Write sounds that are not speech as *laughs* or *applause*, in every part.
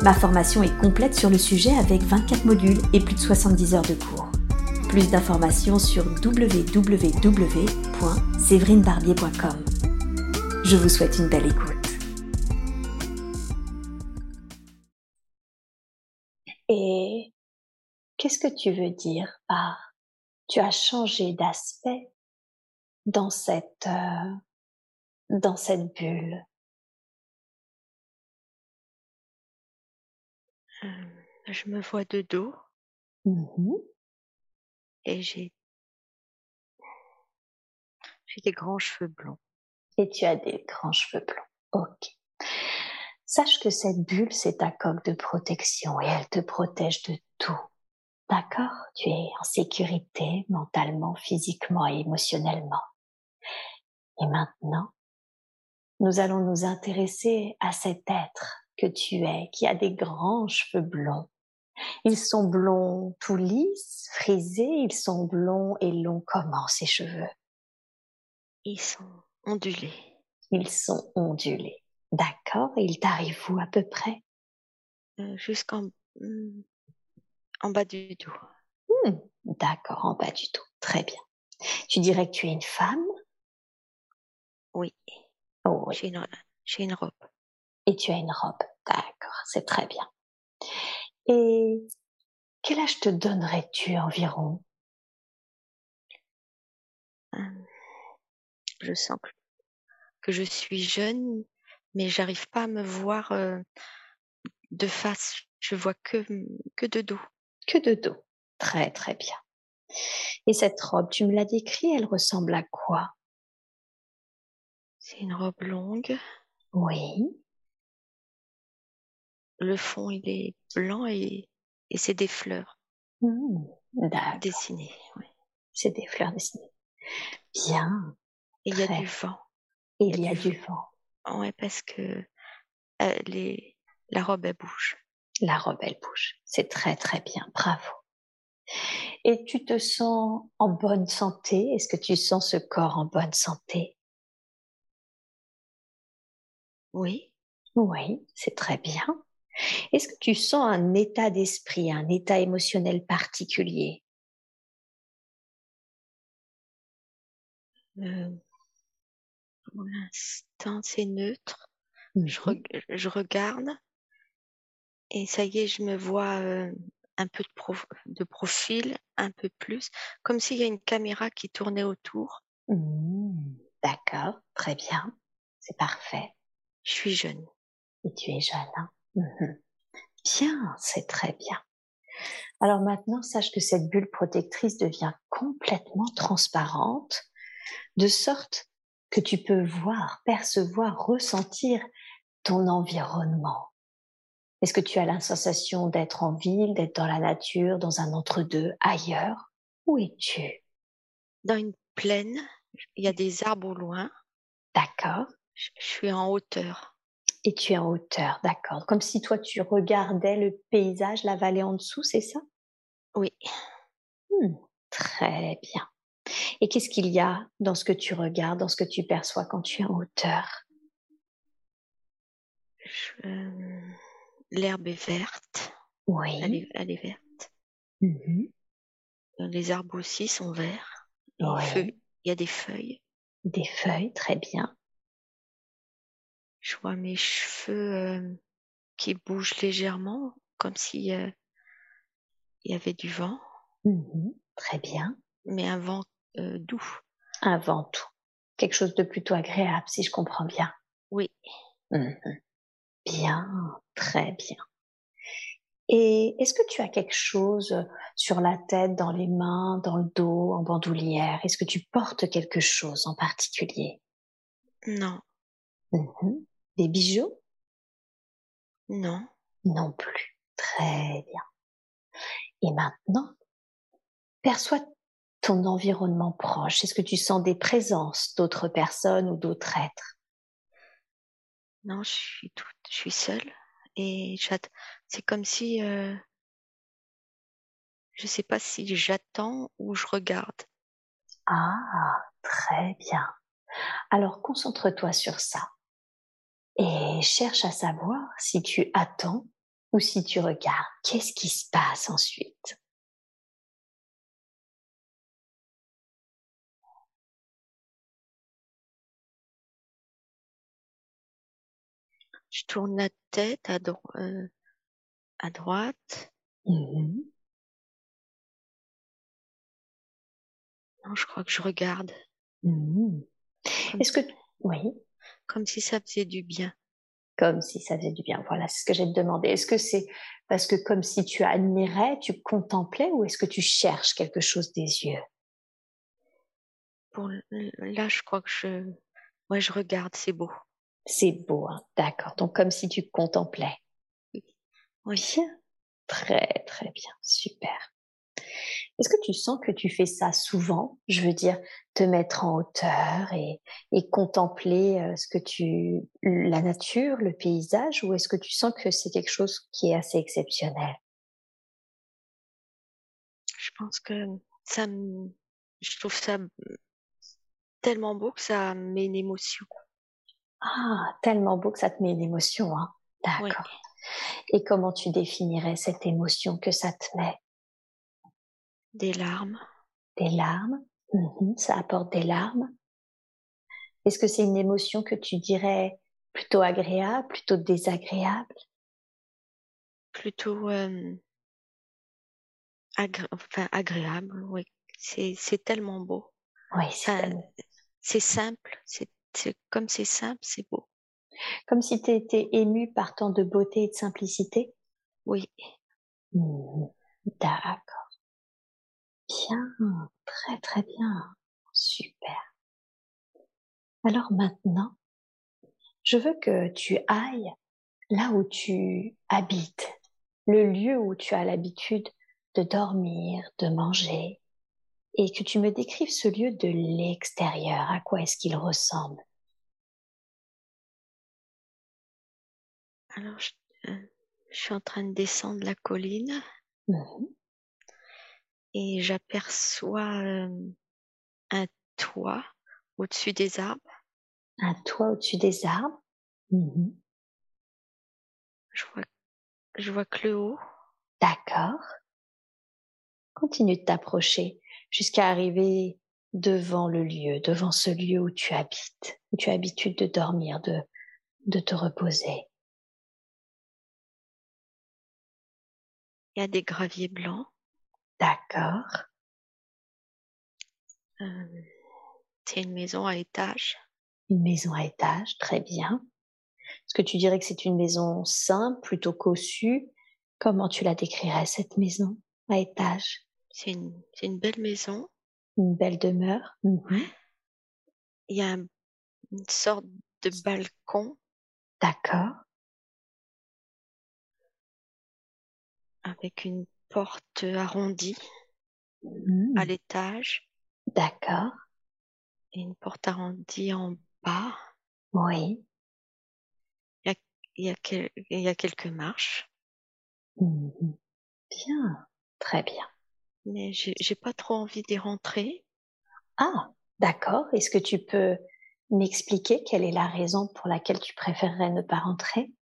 Ma formation est complète sur le sujet avec 24 modules et plus de 70 heures de cours. Plus d'informations sur www.séverinebarbier.com. Je vous souhaite une belle écoute. Et qu'est-ce que tu veux dire par tu as changé d'aspect dans cette euh, dans cette bulle je me vois de dos Mmh et j'ai j'ai des grands cheveux blonds. Et tu as des grands cheveux blonds. Ok. Sache que cette bulle, c'est ta coque de protection et elle te protège de tout. D'accord? Tu es en sécurité mentalement, physiquement et émotionnellement. Et maintenant, nous allons nous intéresser à cet être que tu es, qui a des grands cheveux blonds. Ils sont blonds tout lisses, frisés, ils sont blonds et longs comment ces cheveux Ils sont ondulés. Ils sont ondulés. D'accord, et ils t'arrivent où à peu près? Euh, Jusqu'en hmm, en bas du dos. Hmm, d'accord, en bas du dos. Très bien. Tu dirais que tu es une femme? Oui. Oh, oui. J'ai une, j'ai une robe. Et tu as une robe. D'accord, c'est très bien. Et quel âge te donnerais-tu environ? Hum, Je sens que, que je suis jeune, mais j'arrive pas à me voir euh, de face. Je vois que, que de dos. Que de dos. Très très bien. Et cette robe, tu me l'as décrit, elle ressemble à quoi? C'est une robe longue. Oui. Le fond, il est blanc et, et c'est des fleurs D'accord. dessinées. oui. C'est des fleurs dessinées. Bien. Et il y a du vent. Et Il y a du vent. Ouais, parce que euh, les, la robe, elle bouge. La robe, elle bouge. C'est très très bien. Bravo. Et tu te sens en bonne santé? Est-ce que tu sens ce corps en bonne santé? Oui. Oui, c'est très bien. Est-ce que tu sens un état d'esprit, un état émotionnel particulier? Euh, pour l'instant, c'est neutre. Je, reg- je regarde et ça y est, je me vois euh, un peu de, pro- de profil, un peu plus, comme s'il y a une caméra qui tournait autour. Hmm, D'accord, très bien. C'est parfait. Je suis jeune. Et tu es jeune, hein *laughs* Bien, c'est très bien. Alors maintenant, sache que cette bulle protectrice devient complètement transparente, de sorte que tu peux voir, percevoir, ressentir ton environnement. Est-ce que tu as la sensation d'être en ville, d'être dans la nature, dans un entre-deux, ailleurs? Où es-tu? Dans une plaine, il y a des arbres au loin. D'accord. Je suis en hauteur. Et tu es en hauteur, d'accord. Comme si toi tu regardais le paysage, la vallée en dessous, c'est ça? Oui. Hmm, Très bien. Et qu'est-ce qu'il y a dans ce que tu regardes, dans ce que tu perçois quand tu es en hauteur? Euh, L'herbe est verte. Oui. Elle est, elle est verte. Mhm. Les arbres aussi sont verts. Ouais. Il y a des feuilles. Des feuilles, très bien. Je vois mes cheveux euh, qui bougent légèrement, comme si euh, il y avait du vent, Mhm. Très bien. mais un vent euh, doux. Avant tout, quelque chose de plutôt agréable, si je comprends bien. Oui. Mhm. Bien, très bien. Et est-ce que tu as quelque chose sur la tête, dans les mains, dans le dos, en bandoulière? Est-ce que tu portes quelque chose en particulier? Non, Mhm. Des bijoux? Non. Non plus. Très bien. Et maintenant, perçois ton environnement proche Est-ce que tu sens des présences d'autres personnes ou d'autres êtres? Non, je suis toute, je suis seule et c'est comme si euh, je sais pas si j'attends ou je regarde. Ah, très bien. Alors concentre-toi sur ça et cherche à savoir si tu attends ou si tu regardes. Qu'est-ce qui se passe ensuite? Je tourne la tête à, euh, à droite. Mmh non, je crois que je regarde. Mmh Est-ce que oui Comme si ça faisait du bien. Comme si ça faisait du bien. Voilà, c'est ce que j'ai demandé. Est-ce que c'est parce que comme si tu admirais, tu contemplais, ou est-ce que tu cherches quelque chose des yeux? Pour là, je crois que je, ouais, je regarde. C'est beau. C'est beau, hein d'accord. Donc comme si tu contemplais. Oui. Très très bien, super. Est-ce que tu sens que tu fais ça souvent? Je veux dire, te mettre en hauteur et, et contempler euh, ce que tu, la nature, le paysage, ou est-ce que tu sens que c'est quelque chose qui est assez exceptionnel? Je pense que ça, je trouve ça tellement beau que ça met une émotion. Ah, tellement beau que ça te met une émotion, hein. D'accord. Et comment tu définirais cette émotion que ça te met? Des larmes. Des larmes mmh Ça apporte des larmes. Est-ce que c'est une émotion que tu dirais plutôt agréable, plutôt désagréable? Plutôt euh, enfin, agréable, oui. C'est tellement beau. Oui, c'est simple, c'est comme c'est simple, c'est beau. Comme si tu étais ému par tant de beauté et de simplicité? Oui. Mmh. D'accord. Bien, très très bien. Super. Alors maintenant, je veux que tu ailles là où tu habites, le lieu où tu as l'habitude de dormir, de manger, et que tu me décrives ce lieu de l'extérieur. À quoi est-ce qu'il ressemble? Alors, euh, je, suis en train de descendre la colline mmh et j'aperçois euh, un toit au-dessus des arbres. Un toit au-dessus des arbres mmh Je vois, je vois que le haut. D'accord. Continue de t'approcher jusqu'à arriver devant le lieu, devant ce lieu où tu habites, où tu as l'habitude de dormir, de, de te reposer. Il y a des graviers blancs. D'accord. Euh, c'est une maison à étage. Une maison à étage, très bien. Est-ce que tu dirais que c'est une maison simple, plutôt cossue? Comment tu la décrirais, cette maison à étage? C'est une, une, belle maison. Une belle demeure. Mmh Il y a une sorte de balcon. D'accord. avec une porte arrondie à mmh. l'étage. D'accord. Et une porte arrondie en bas. Oui. Il y a, il y a, quelques marches. Mmh bien, très bien. Mais j'ai pas trop envie d'y rentrer. Ah, d'accord. Est-ce que tu peux m'expliquer quelle est la raison pour laquelle tu préférerais ne pas rentrer?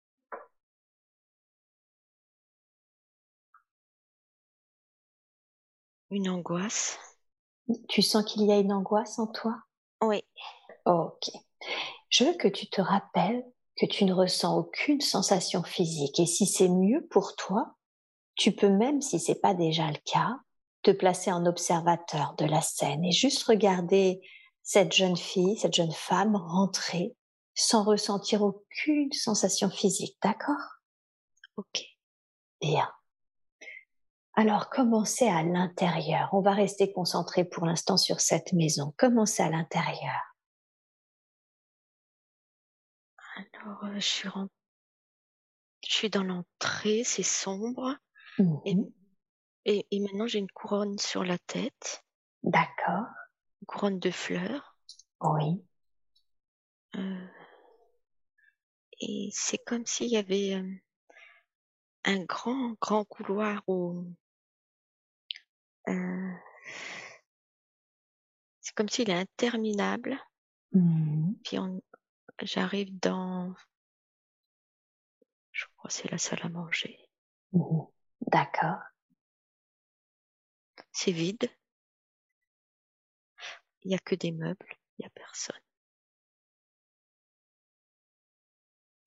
Une angoisse. Tu sens qu'il y a une angoisse en toi? Oui. Ok. Je veux que tu te rappelles que tu ne ressens aucune sensation physique et si c'est mieux pour toi, tu peux même, si c'est pas déjà le cas, te placer en observateur de la scène et juste regarder cette jeune fille, cette jeune femme rentrer sans ressentir aucune sensation physique, d'accord? Ok. Bien. Alors, commencez à l'intérieur? On va rester concentré pour l'instant sur cette maison. Commencez à l'intérieur? Alors, euh, je, suis je suis dans l'entrée, c'est sombre. Et mmh Et, et maintenant, j'ai une couronne sur la tête, D'accord. une couronne de fleurs. Oui. euh, et c'est comme s'il y avait euh, un grand, grand couloir où euh, c'est comme s'il est interminable. Mhm. Puis on, j'arrive dans, je crois que c'est la salle à manger. Mhm. D'accord. C'est vide. Il n'y a que des meubles, il n'y a personne.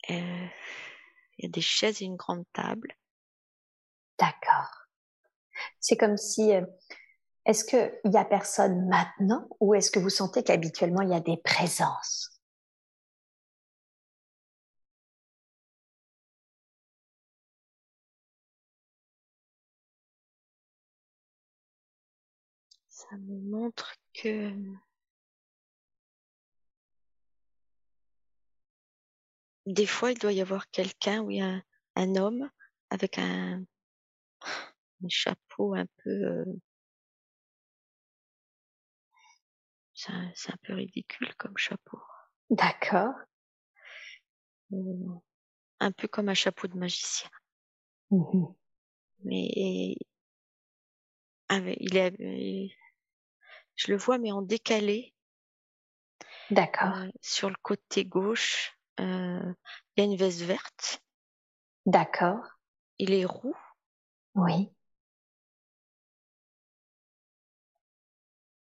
Euh, il y a des chaises et une grande table. D'accord. C'est comme si, euh, est-ce que il y a personne maintenant ou est-ce que vous sentez qu'habituellement il y a des présences? Ça me montre que des fois, il doit y avoir quelqu'un, oui, un, un homme avec un, un chapeau un peu, euh, c'est un, peu ridicule comme chapeau. D'accord. Euh, Un peu comme un chapeau de magicien. Mhm. Mais avec, il est, je le vois, mais en décalé. D'accord. Euh, sur le côté gauche, euh, il y a une veste verte. D'accord. Il est roux. Oui.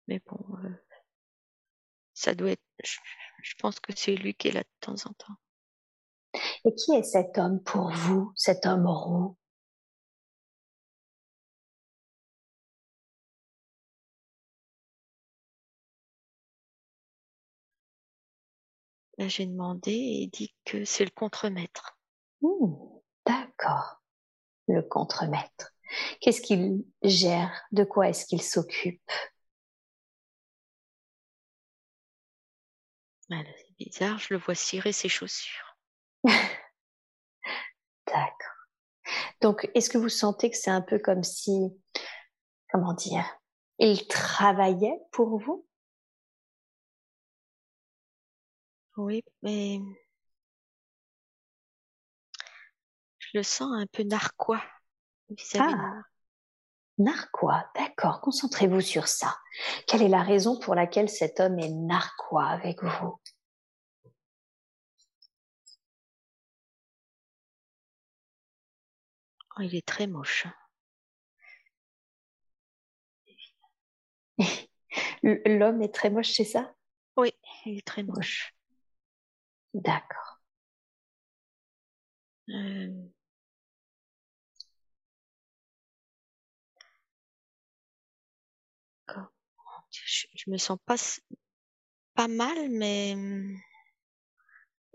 Mais bon, euh, ça doit être. Je, je pense que c'est lui qui est là de temps en temps. Et qui est cet homme pour vous, cet homme roux? Là, j'ai demandé et il dit que c'est le contremaître. Hmm, D'accord. Le contremaître. Qu'est-ce qu'il gère? De quoi est-ce qu'il s'occupe? Voilà, c'est bizarre, je le vois cirer ses chaussures. *laughs* D'accord. Donc, est-ce que vous sentez que c'est un peu comme si, comment dire, il travaillait pour vous? Oui, mais je le sens un peu narquois vis-à-vis de Ah. Narquois, d'accord, concentrez-vous sur ça. Quelle est la raison pour laquelle cet homme est narquois avec vous? Oh, il est très moche. *laughs* L'homme est très moche, c'est ça? Oui, il est très moche. D'accord. Euh, je, je me sens pas pas mal, mais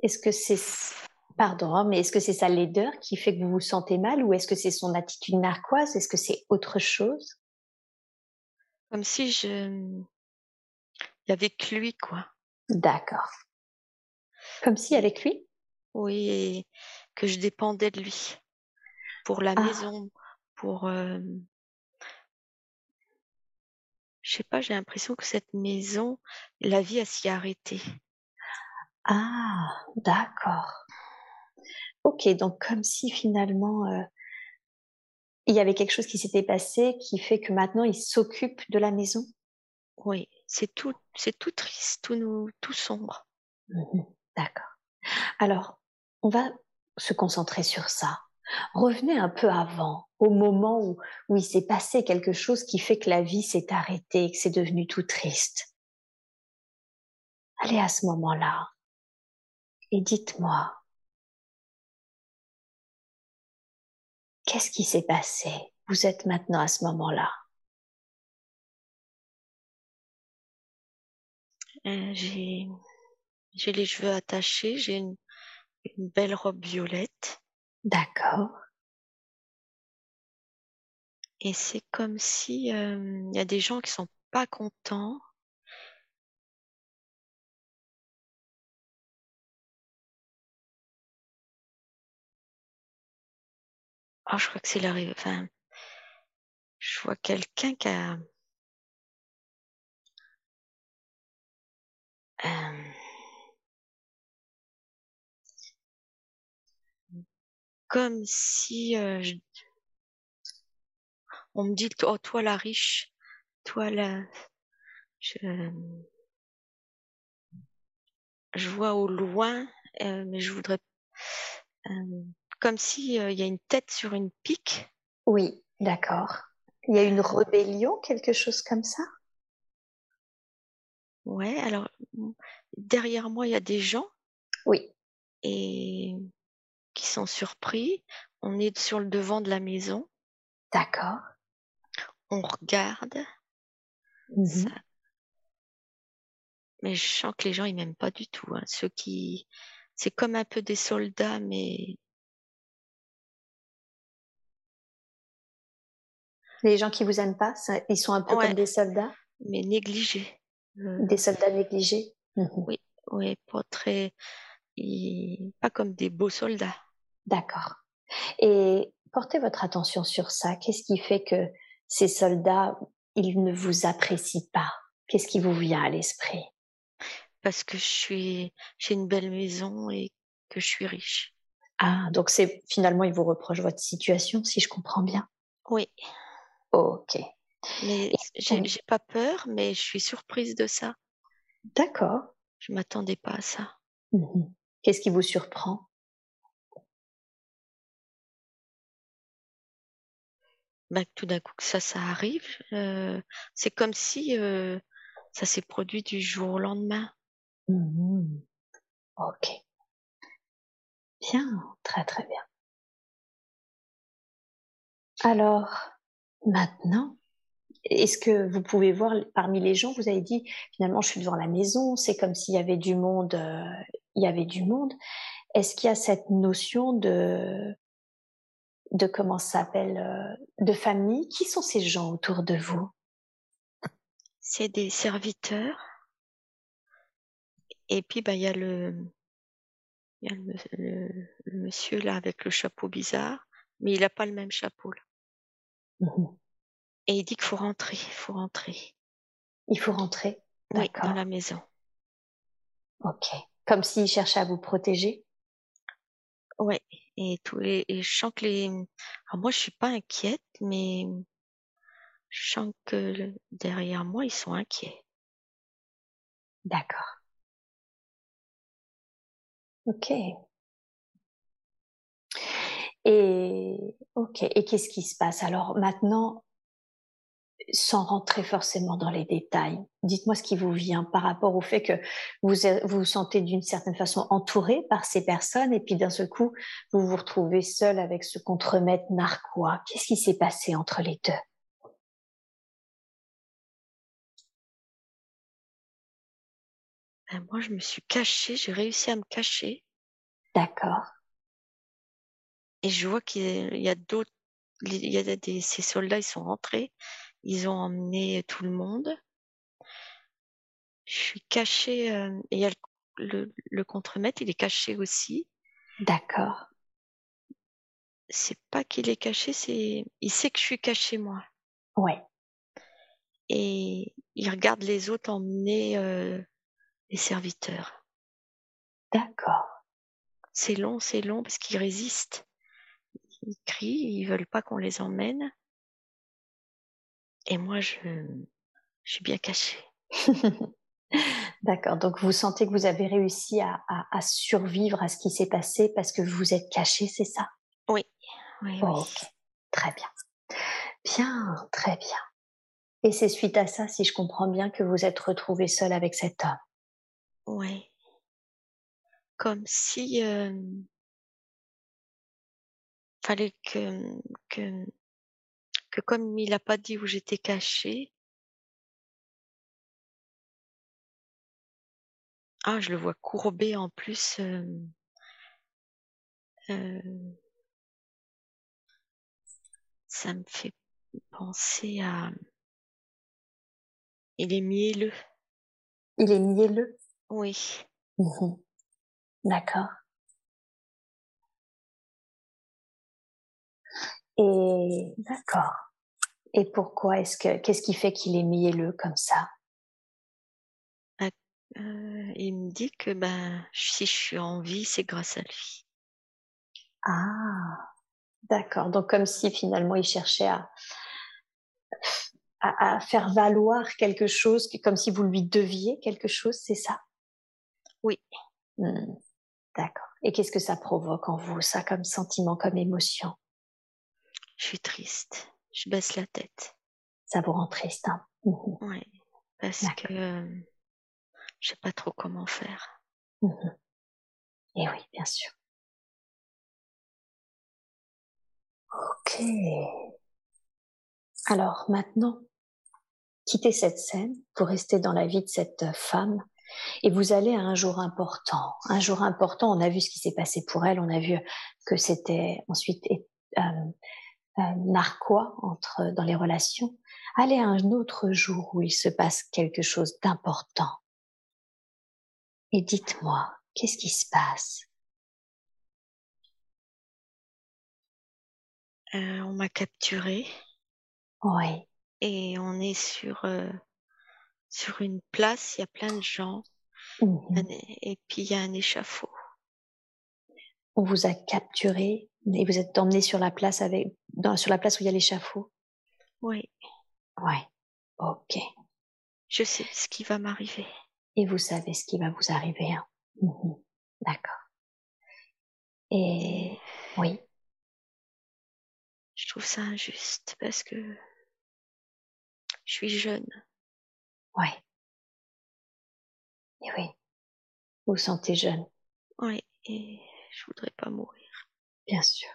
Est-ce que c'est, pardon, hein, mais est-ce que c'est sa laideur qui fait que vous vous sentez mal ou est-ce que c'est son attitude narquoise? Est-ce que c'est autre chose? Comme si je il y avait que lui, quoi. D'accord. Comme si avec lui? Oui, et que je dépendais de lui pour la Ah. maison, pour euh, je sais pas, j'ai l'impression que cette maison, la vie a s'y arrêté. Ah, d'accord. Ok, donc comme si finalement euh, il y avait quelque chose qui s'était passé qui fait que maintenant il s'occupe de la maison? Oui, c'est tout, c'est tout triste, tout nous, tout sombre. Mhm, D'accord. Alors, on va se concentrer sur ça. Revenez un peu avant, au moment où, où il s'est passé quelque chose qui fait que la vie s'est arrêtée, que c'est devenu tout triste. Allez à ce moment-là et dites-moi, qu'est-ce qui s'est passé? Vous êtes maintenant à ce moment-là. Euh, j'ai, les cheveux attachés, j'ai une belle robe violette, D'accord. et c'est comme si euh, il y a des gens qui sont pas contents. Ah, je crois que c'est ré- enfin, je vois quelqu'un qui a euh, comme si euh, je- on me dit oh toi la riche, toi la je, je vois au loin, euh, mais je voudrais euh, comme si euh, il y a une tête sur une pique. Oui, d'accord. Il y a une rébellion, quelque chose comme ça? Ouais, alors derrière moi il y a des gens Oui, et sont surpris. On est sur le devant de la maison, d'accord. on regarde, Mhm. ça, mais je sens que les gens ils m'aiment pas du tout. hein. Ceux qui, c'est comme un peu des soldats, mais Les gens qui vous aiment pas, ça- ils sont un peu Ouais. comme des soldats, mais négligés. Euh, des soldats négligés? Mhm. Oui. ouais, pas très, ils- pas comme des beaux soldats. D'accord. Et portez votre attention sur ça. Qu'est-ce qui fait que ces soldats, ils ne vous apprécient pas? Qu'est-ce qui vous vient à l'esprit? Parce que je suis, j'ai une belle maison et que je suis riche. Ah, donc c'est finalement ils vous reprochent votre situation, si je comprends bien? Oui, Ok, mais j'ai pas peur, mais je suis surprise de ça. d'accord. Je m'attendais pas à ça. Mhm. Qu'est-ce qui vous surprend? Bah, tout d'un coup que ça, ça arrive. euh, c'est comme si euh, ça s'est produit du jour au lendemain. Mhm. Ok. Bien, très très bien. Alors, maintenant, est-ce que vous pouvez voir parmi les gens, vous avez dit finalement je suis devant la maison, c'est comme s'il y avait du monde, euh, il y avait du monde. Est-ce qu'il y a cette notion de de comment s'appelle euh, de famille Qui sont ces gens autour de vous? C'est des serviteurs. Et puis, bah, il y a le, il y a le, le- le monsieur là avec le chapeau bizarre, mais il n'a pas le même chapeau. Là. Mhm. Et il dit qu'il faut rentrer, il faut rentrer. Il faut rentrer? Oui, dans la maison. Ok. Comme s'il cherchait à vous protéger? Ouais. Et tous et je sens que les, alors moi je suis pas inquiète, mais je sens que derrière moi ils sont inquiets. D'accord. Ok. Et ok. Et qu'est-ce qui se passe? Alors maintenant, sans rentrer forcément dans les détails Dites-moi ce qui vous vient par rapport au fait que vous vous sentez d'une certaine façon entouré par ces personnes et puis d'un seul coup vous vous retrouvez seul avec ce contremaître narquois. Qu'est-ce qui s'est passé entre les deux? Ben, moi je me suis cachée, j'ai réussi à me cacher. D'accord. Et je vois qu'il y a d'autres, il y a des, ces soldats, ils sont rentrés, ils ont emmené tout le monde. Je suis cachée, euh, et il y a le, le, le contremaître, il est caché aussi. D'accord. C'est pas qu'il est caché, c'est, il sait que je suis cachée moi. Ouais. Et il regarde les autres emmener euh, les serviteurs. D'accord. C'est long, c'est long parce qu'ils résistent. Ils crient, ils veulent pas qu'on les emmène. Et moi, je, je suis bien cachée. *laughs* D'accord. Donc vous sentez que vous avez réussi à, à, à survivre à ce qui s'est passé parce que vous êtes caché, c'est ça? Oui, oui, Oh, oui. Très bien. Bien, très bien. Et c'est suite à ça, si je comprends bien, que vous êtes retrouvé seul avec cet homme? Ouais. Comme si euh, fallait que, que, que comme il a pas dit où j'étais cachée, ah, je le vois courbé en plus. euh, euh, ça me fait penser à. Il est mielleux. Il est mielleux? Oui. Mhm. D'accord. Et d'accord. Et pourquoi est-ce que qu'est-ce qui fait qu'il est mielleux comme ça? Euh, Il me dit que ben si je suis en vie, c'est grâce à lui. Ah, d'accord. Donc comme si finalement il cherchait à, à, faire valoir quelque chose, comme si vous lui deviez quelque chose, c'est ça? Oui. Hmm, d'accord. Et qu'est-ce que ça provoque en vous, ça, comme sentiment, comme émotion? Je suis triste. Je baisse la tête. Ça vous rend triste, hein. Oui, parce que euh, je sais pas trop comment faire. Mhm. Et oui, bien sûr. Ok. Alors maintenant, quittez cette scène pour rester dans la vie de cette femme et vous allez à un jour important. Un jour important, on a vu ce qui s'est passé pour elle, on a vu que c'était ensuite euh, narquois entre dans les relations. Allez à un autre jour où il se passe quelque chose d'important. Et dites-moi, qu'est-ce qui se passe? Euh, On m'a capturé. Oui. Et on est sur euh, sur une place, il y a plein de gens. Mmh et puis il y a un échafaud. On vous a capturé et vous êtes emmené sur la place avec dans, sur la place où il y a l'échafaud. Oui. Oui. Ok. Je sais ce qui va m'arriver. Et vous savez ce qui va vous arriver. Hein. Mmh D'accord. Et oui. Je trouve ça injuste parce que je suis jeune. Ouais. Et oui. Vous vous sentez jeune. Oui, et je voudrais pas mourir. Bien sûr.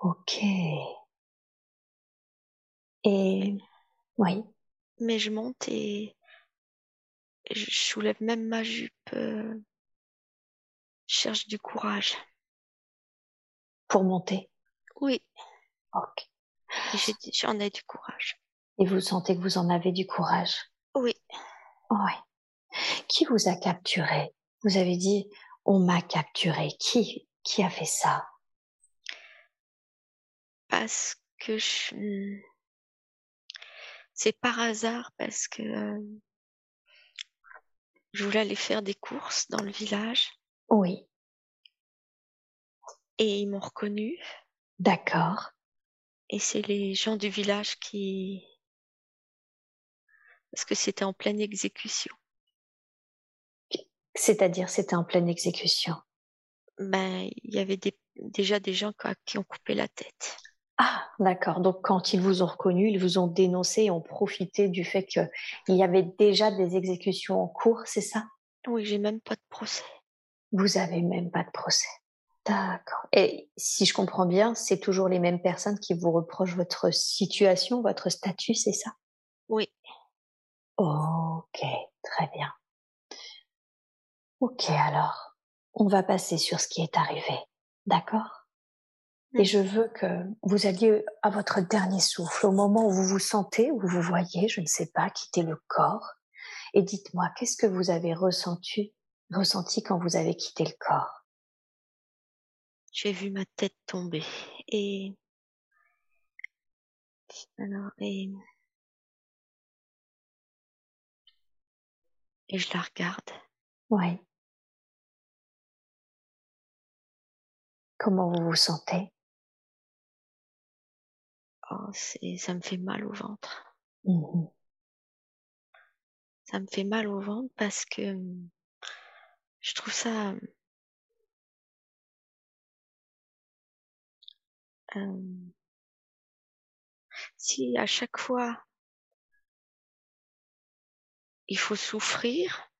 Ok. Et oui. Mais je monte et je soulève même ma jupe. Euh, je cherche du courage. Pour monter Oui. Ok. J'en ai du courage. Et vous sentez que vous en avez du courage Oui. Oui. Qui vous a capturé? Vous avez dit on m'a capturé. Qui qui a fait ça? Parce que je... c'est par hasard parce que euh, je voulais aller faire des courses dans le village. Oui. Et ils m'ont reconnu. D'accord. Et c'est les gens du village qui parce que c'était en pleine exécution. C'est-à-dire, c'était en pleine exécution? Ben, il y avait déjà des gens qui ont coupé la tête. Ah, d'accord. Donc, quand ils vous ont reconnu, ils vous ont dénoncé et ont profité du fait qu'il y avait déjà des exécutions en cours, c'est ça? Oui, j'ai même pas de procès. Vous avez même pas de procès. D'accord. Et si je comprends bien, c'est toujours les mêmes personnes qui vous reprochent votre situation, votre statut, c'est ça? Oui. Ok, très bien. Ok, alors, on va passer sur ce qui est arrivé. D'accord? Et je veux que vous alliez à votre dernier souffle, au moment où vous vous sentez, où vous voyez, je ne sais pas, quitter le corps. Et dites-moi, qu'est-ce que vous avez ressenti, ressenti quand vous avez quitté le corps? J'ai vu ma tête tomber et alors et et je la regarde. Oui. Comment vous vous sentez? Oh, c'est, ça me fait mal au ventre. Mmh ça me fait mal au ventre parce que je trouve ça euh, si à chaque fois il faut souffrir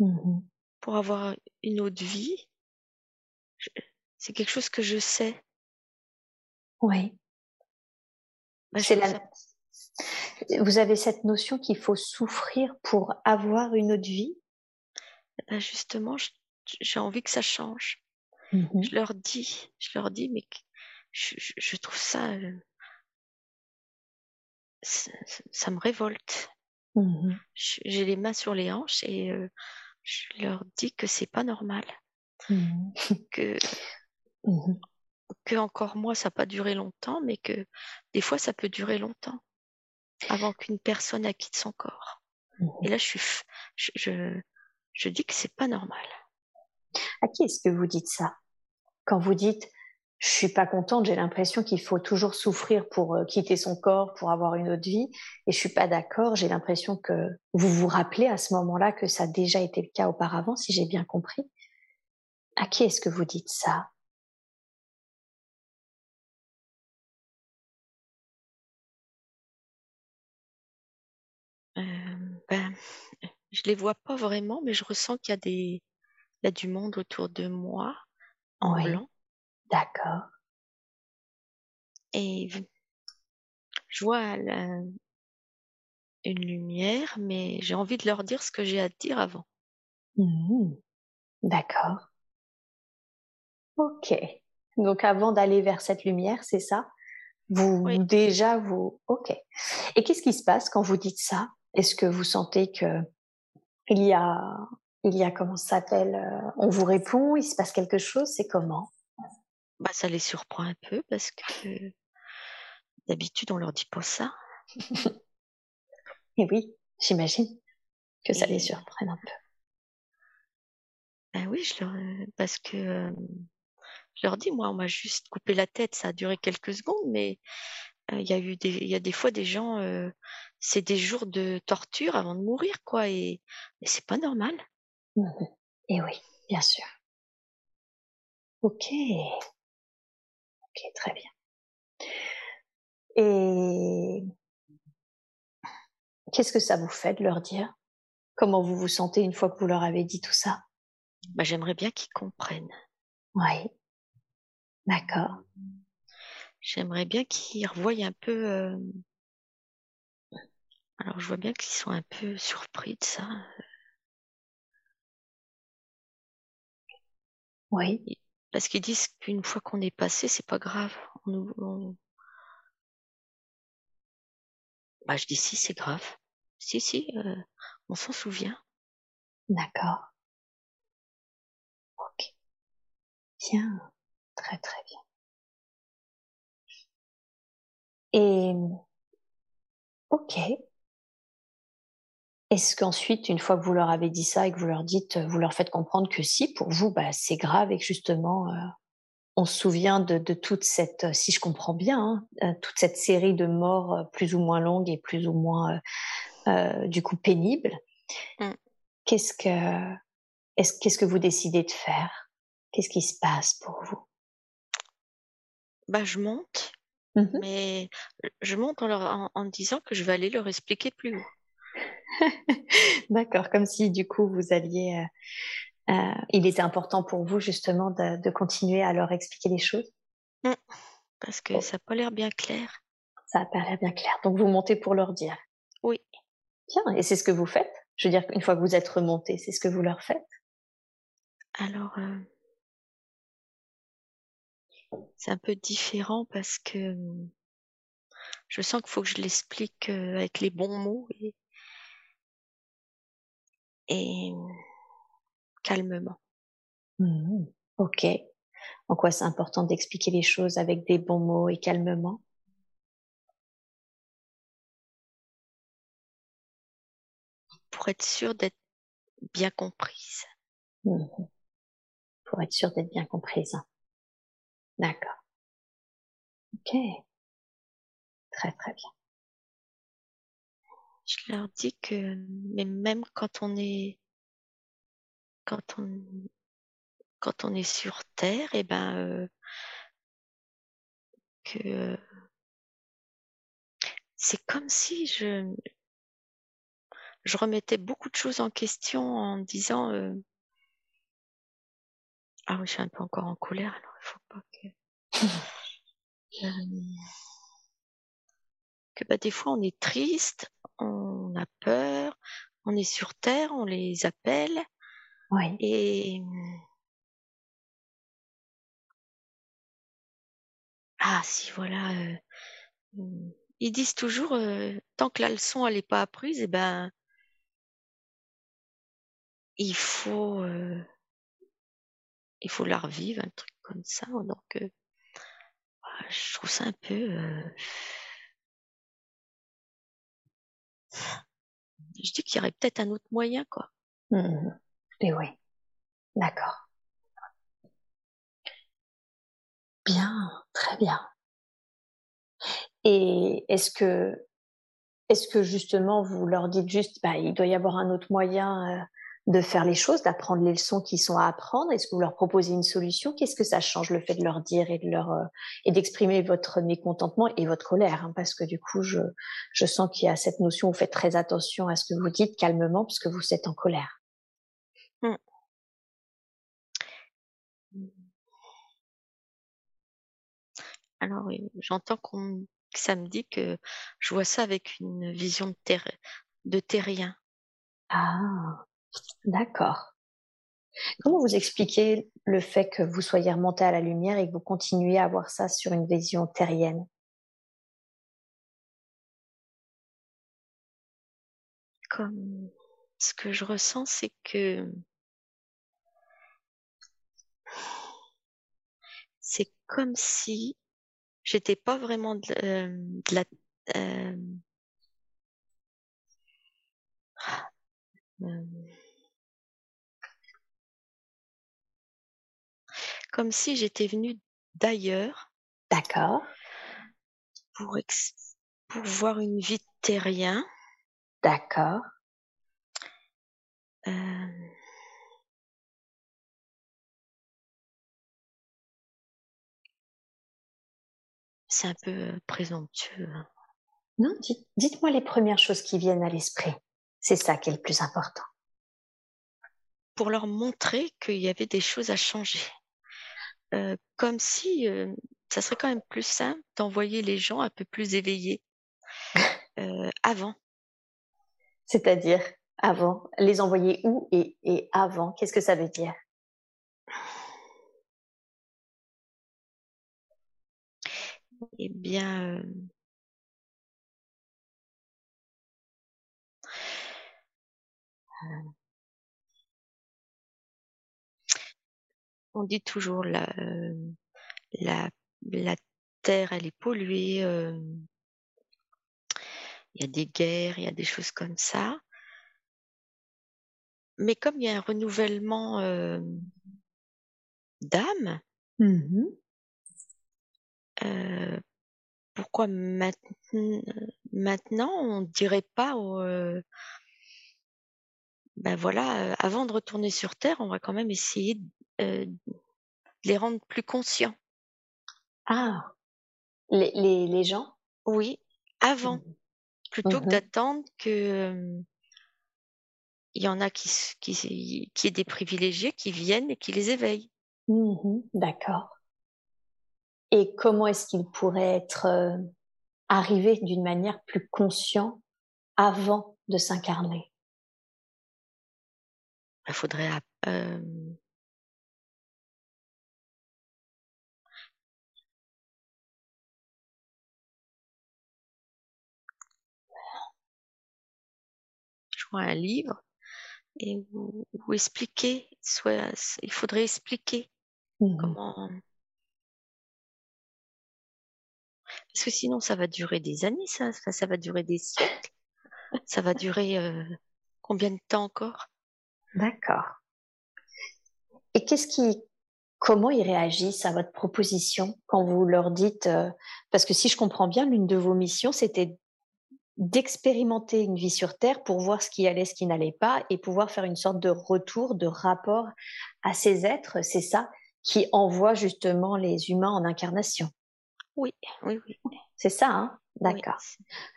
mmh pour avoir une autre vie. C'est quelque chose que je sais. Oui. Bah, c'est la... Vous avez cette notion qu'il faut souffrir pour avoir une autre vie? Ben Justement, j'ai envie que ça change. Mmh je leur dis, je leur dis, mais je, je trouve ça, euh, ça, ça me révolte. Mmh j'ai les mains sur les hanches et euh, je leur dis que c'est pas normal. Mmh que mmh que encore moi, ça n'a pas duré longtemps, mais que des fois, ça peut durer longtemps avant qu'une personne acquitte son corps. Mhm. Et là, je, suis, je, je, je dis que c'est pas normal. À qui est-ce que vous dites ça? Quand vous dites je suis pas contente, j'ai l'impression qu'il faut toujours souffrir pour euh, quitter son corps, pour avoir une autre vie, et je suis pas d'accord, j'ai l'impression que vous vous rappelez à ce moment-là que ça a déjà été le cas auparavant, si j'ai bien compris. À qui est-ce que vous dites ça? Euh, ben, je les vois pas vraiment, mais je ressens qu'il y a des, il y a du monde autour de moi en Oui. blanc. D'accord. Et je vois la- une lumière, mais j'ai envie de leur dire ce que j'ai à dire avant. Mhm. D'accord. Ok. Donc avant d'aller vers cette lumière, c'est ça? Vous Oui. déjà vous. Ok. Et qu'est-ce qui se passe quand vous dites ça? Est-ce que vous sentez que il y a, il y a comment ça s'appelle euh, On vous répond, il se passe quelque chose, c'est comment? Bah, ça les surprend un peu parce que d'habitude on leur dit pas ça. *laughs* Et oui, j'imagine que ça Et- les surprenne un peu. Ben oui, je leur, parce que euh, je leur dis, moi, on m'a juste coupé la tête, ça a duré quelques secondes, mais euh, il y a eu des, il y a des fois des gens, euh, c'est des jours de torture avant de mourir, quoi, et, et c'est pas normal. Mhm. Et oui, bien sûr. Ok. Ok, très bien. Et qu'est-ce que ça vous fait de leur dire? Comment vous vous sentez une fois que vous leur avez dit tout ça? Bah, j'aimerais bien qu'ils comprennent. Oui. D'accord. J'aimerais bien qu'ils revoient un peu. euh, Alors, je vois bien qu'ils sont un peu surpris de ça. Oui. Parce qu'ils disent qu'une fois qu'on est passé, c'est pas grave. On Bah, je dis si, c'est grave. Si, si, euh, on s'en souvient. D'accord. Ok. Bien. Très très bien. Et ok. Est-ce qu'ensuite, une fois que vous leur avez dit ça et que vous leur dites, vous leur faites comprendre que si, pour vous, bah, c'est grave et que justement, euh, on se souvient de, de toute cette, euh, si je comprends bien, hein, euh, toute cette série de morts euh, plus ou moins longues et plus ou moins, euh, euh, du coup, pénibles. Mm. Qu'est-ce que, est-ce, qu'est-ce que vous décidez de faire? Qu'est-ce qui se passe pour vous? Bah, je monte, Mhm. mais je monte en, leur, en, en disant que je vais aller leur expliquer plus haut. *laughs* D'accord, comme si du coup vous alliez, euh, euh, il était important pour vous justement de, de continuer à leur expliquer les choses? Parce que Oh. ça n'a pas l'air bien clair. Ça a pas l'air bien clair. Donc vous montez pour leur dire? Oui. Bien, et c'est ce que vous faites? Je veux dire, une fois que vous êtes remonté, c'est ce que vous leur faites? Alors, euh, c'est un peu différent parce que euh, je sens qu'il faut que je l'explique euh, avec les bons mots et, et calmement. Mhm. Ok. En quoi c'est important d'expliquer les choses avec des bons mots et calmement? Pour être sûre d'être bien comprise. Pour être sûr d'être bien comprise. D'accord. Ok. Très très bien. Je leur dis que mais même quand on est quand on quand on est sur Terre, et ben euh, que c'est comme si je je remettais beaucoup de choses en question en disant euh, ah oui je suis un peu encore en colère alors faut pas que euh, que bah, des fois on est triste, on a peur, on est sur Terre, on les appelle Oui. et ah si voilà euh, ils disent toujours euh, tant que la leçon elle est pas apprise et ben il faut euh, il faut la revivre un truc comme ça donc euh, je trouve ça un peu. euh, Je dis qu'il y aurait peut-être un autre moyen, quoi. Mhm. Et oui, d'accord. Bien, très bien. Et est-ce que, est-ce que justement vous leur dites juste, bah, il doit y avoir un autre moyen euh, de faire les choses, d'apprendre les leçons qui sont à apprendre Est-ce que vous leur proposez une solution? Qu'est-ce que ça change le fait de leur dire et de leur euh, et d'exprimer votre mécontentement et votre colère hein, Parce que du coup, je, je sens qu'il y a cette notion. Vous faites très attention à ce que vous dites calmement, puisque vous êtes en colère. Alors, euh, j'entends qu'on que ça me dit que je vois ça avec une vision de, terre, de terrien. Ah, d'accord. Comment vous expliquez le fait que vous soyez remonté à la lumière et que vous continuez à avoir ça sur une vision terrienne? Comme ce que je ressens, c'est que c'est comme si j'étais pas vraiment de, euh, la euh, euh, comme si j'étais venue d'ailleurs D'accord, pour ex- pour voir une vie de terrien. d'accord. Euh, c'est un peu euh, présomptueux. hein. Non, dites- dites-moi les premières choses qui viennent à l'esprit. C'est ça qui est le plus important. Pour leur montrer qu'il y avait des choses à changer. Euh, comme si euh, ça serait quand même plus simple d'envoyer les gens un peu plus éveillés *laughs* euh, avant. C'est-à-dire avant, les envoyer où et, et avant, qu'est-ce que ça veut dire? Eh bien, on dit toujours la, euh, la, la terre, elle est polluée. euh, Il y a des guerres, il y a des choses comme ça. Mais comme il y a un renouvellement euh, d'âme, euh, pourquoi maintenant, maintenant on ne dirait pas euh, ben voilà, avant de retourner sur Terre, on va quand même essayer euh, les rendre plus conscients. Ah, les, les, les gens? Oui, avant, Mhm. plutôt que Mhm. d'attendre que euh, il y en a qui, qui, qui est des privilégiés qui viennent et qui les éveillent. Mhm. D'accord. Et comment est-ce qu'ils pourraient être euh, arrivés d'une manière plus consciente avant de s'incarner? Il faudrait euh, un livre et où, où expliquer, soit il faudrait expliquer Mhm. comment parce que sinon ça va durer des années, ça, ça, ça va durer des siècles, ça va durer euh, combien de temps encore? D'accord. Et qu'est-ce qui, comment ils réagissent à votre proposition? Quand vous leur dites, euh, parce que si je comprends bien, l'une de vos missions, c'était d'expérimenter une vie sur Terre pour voir ce qui allait, ce qui n'allait pas, et pouvoir faire une sorte de retour, de rapport à ces êtres, c'est ça, qui envoie justement les humains en incarnation. Oui, oui, oui. C'est ça, hein? D'accord,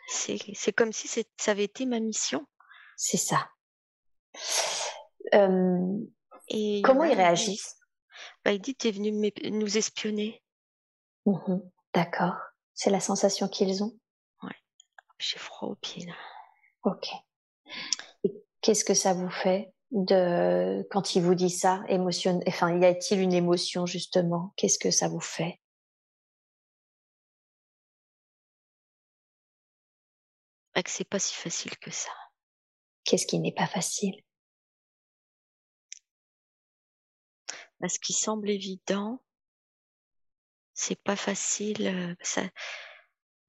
C'est c'est comme si ça avait été ma mission. c'est ça. Euh, Et comment ils réagissent? Bah, il dit, t'es venu nous espionner. Mhm. D'accord. C'est la sensation qu'ils ont? J'ai froid aux pieds là. Ok. Qu'est-ce que ça vous fait de quand il vous dit ça émotion Enfin, y a-t-il une émotion justement? Qu'est-ce que ça vous fait? Bah, que c'est pas si facile que ça. Qu'est-ce qui n'est pas facile? Bah, ce qui semble évident, c'est pas facile. euh, Ça,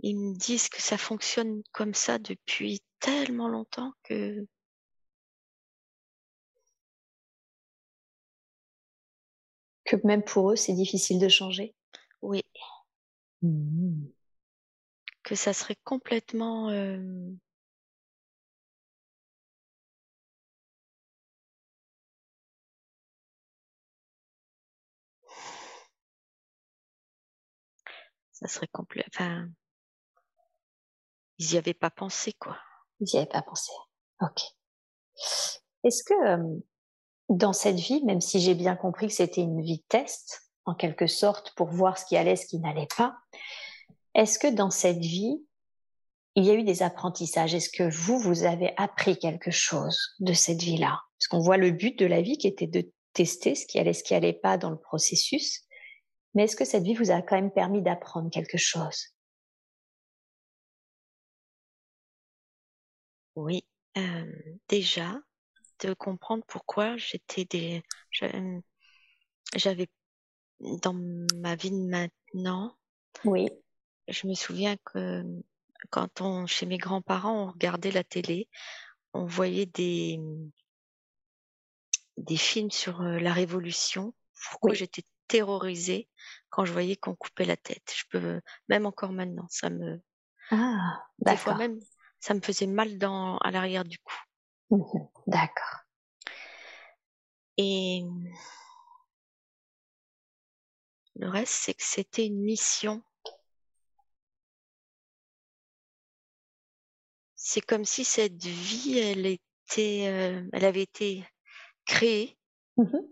ils me disent que ça fonctionne comme ça depuis tellement longtemps que Que même pour eux, c'est difficile de changer. oui, Mmh. que ça serait complètement euh, ça serait complet. Enfin, ils y avaient pas pensé quoi. Vous n'y avez pas pensé. Ok. Est-ce que euh, dans cette vie, même si j'ai bien compris que c'était une vie test, en quelque sorte, pour voir ce qui allait, ce qui n'allait pas, est-ce que dans cette vie, il y a eu des apprentissages? Est-ce que vous, vous avez appris quelque chose de cette vie-là? Parce qu'on voit le but de la vie qui était de tester ce qui allait, ce qui allait pas dans le processus. Mais est-ce que cette vie vous a quand même permis d'apprendre quelque chose? Oui, euh, déjà de comprendre pourquoi j'étais des, je- j'avais dans ma vie de maintenant, Oui. je me souviens que quand on, chez mes grands-parents, on regardait la télé, on voyait des, des films sur la Révolution. Pourquoi Oui. j'étais terrorisée quand je voyais qu'on coupait la tête. Je peux, même encore maintenant, ça me, Ah, des fois d'accord. même, ça me faisait mal dans, à l'arrière du cou. Mhm, D'accord. Et le reste, c'est que c'était une mission. C'est comme si cette vie, elle était, euh, elle avait été créée Mhm,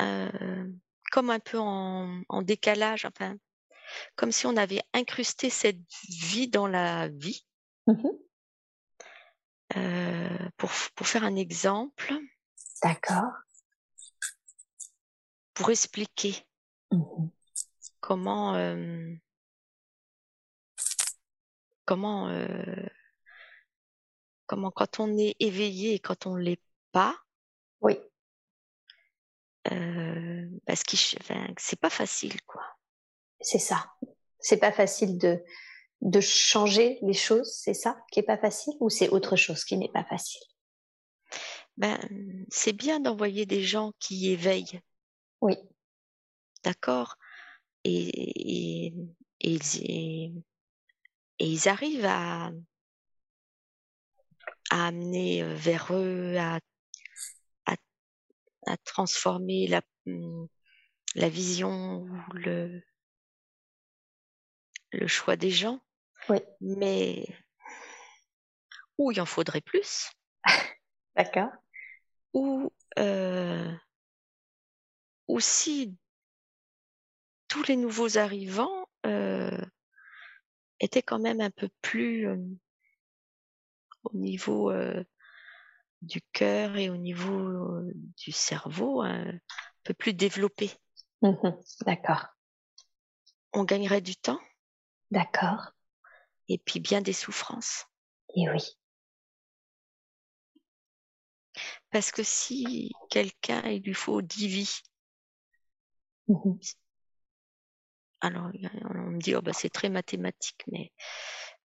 euh, comme un peu en, en décalage, enfin, comme si on avait incrusté cette vie dans la vie. Mhm. Euh, pour, pour faire un exemple, D'accord. pour expliquer Mhm. comment euh, comment euh, comment quand on est éveillé et quand on l'est pas, Oui, parce que enfin, c'est pas facile quoi. c'est ça. C'est pas facile de, de changer les choses, c'est ça qui est pas facile ou c'est autre chose qui n'est pas facile? Ben c'est bien d'envoyer des gens qui éveillent, Oui, d'accord, et, et, et, ils- et, et ils arrivent à à amener euh, vers eux, à, à, à transformer la, hum, la vision ou le, le choix des gens. Oui. Mais ou il en faudrait plus, *laughs* d'accord. ou, euh, ou si tous les nouveaux arrivants euh, étaient quand même un peu plus euh, au niveau du cœur et au niveau du cerveau, un peu plus développés. Mhm, D'accord, On gagnerait du temps? D'accord. Et puis bien des souffrances. Et oui, Parce que si quelqu'un, il lui faut dix vies, Mhm. alors on me dit, oh, bah, c'est très mathématique, mais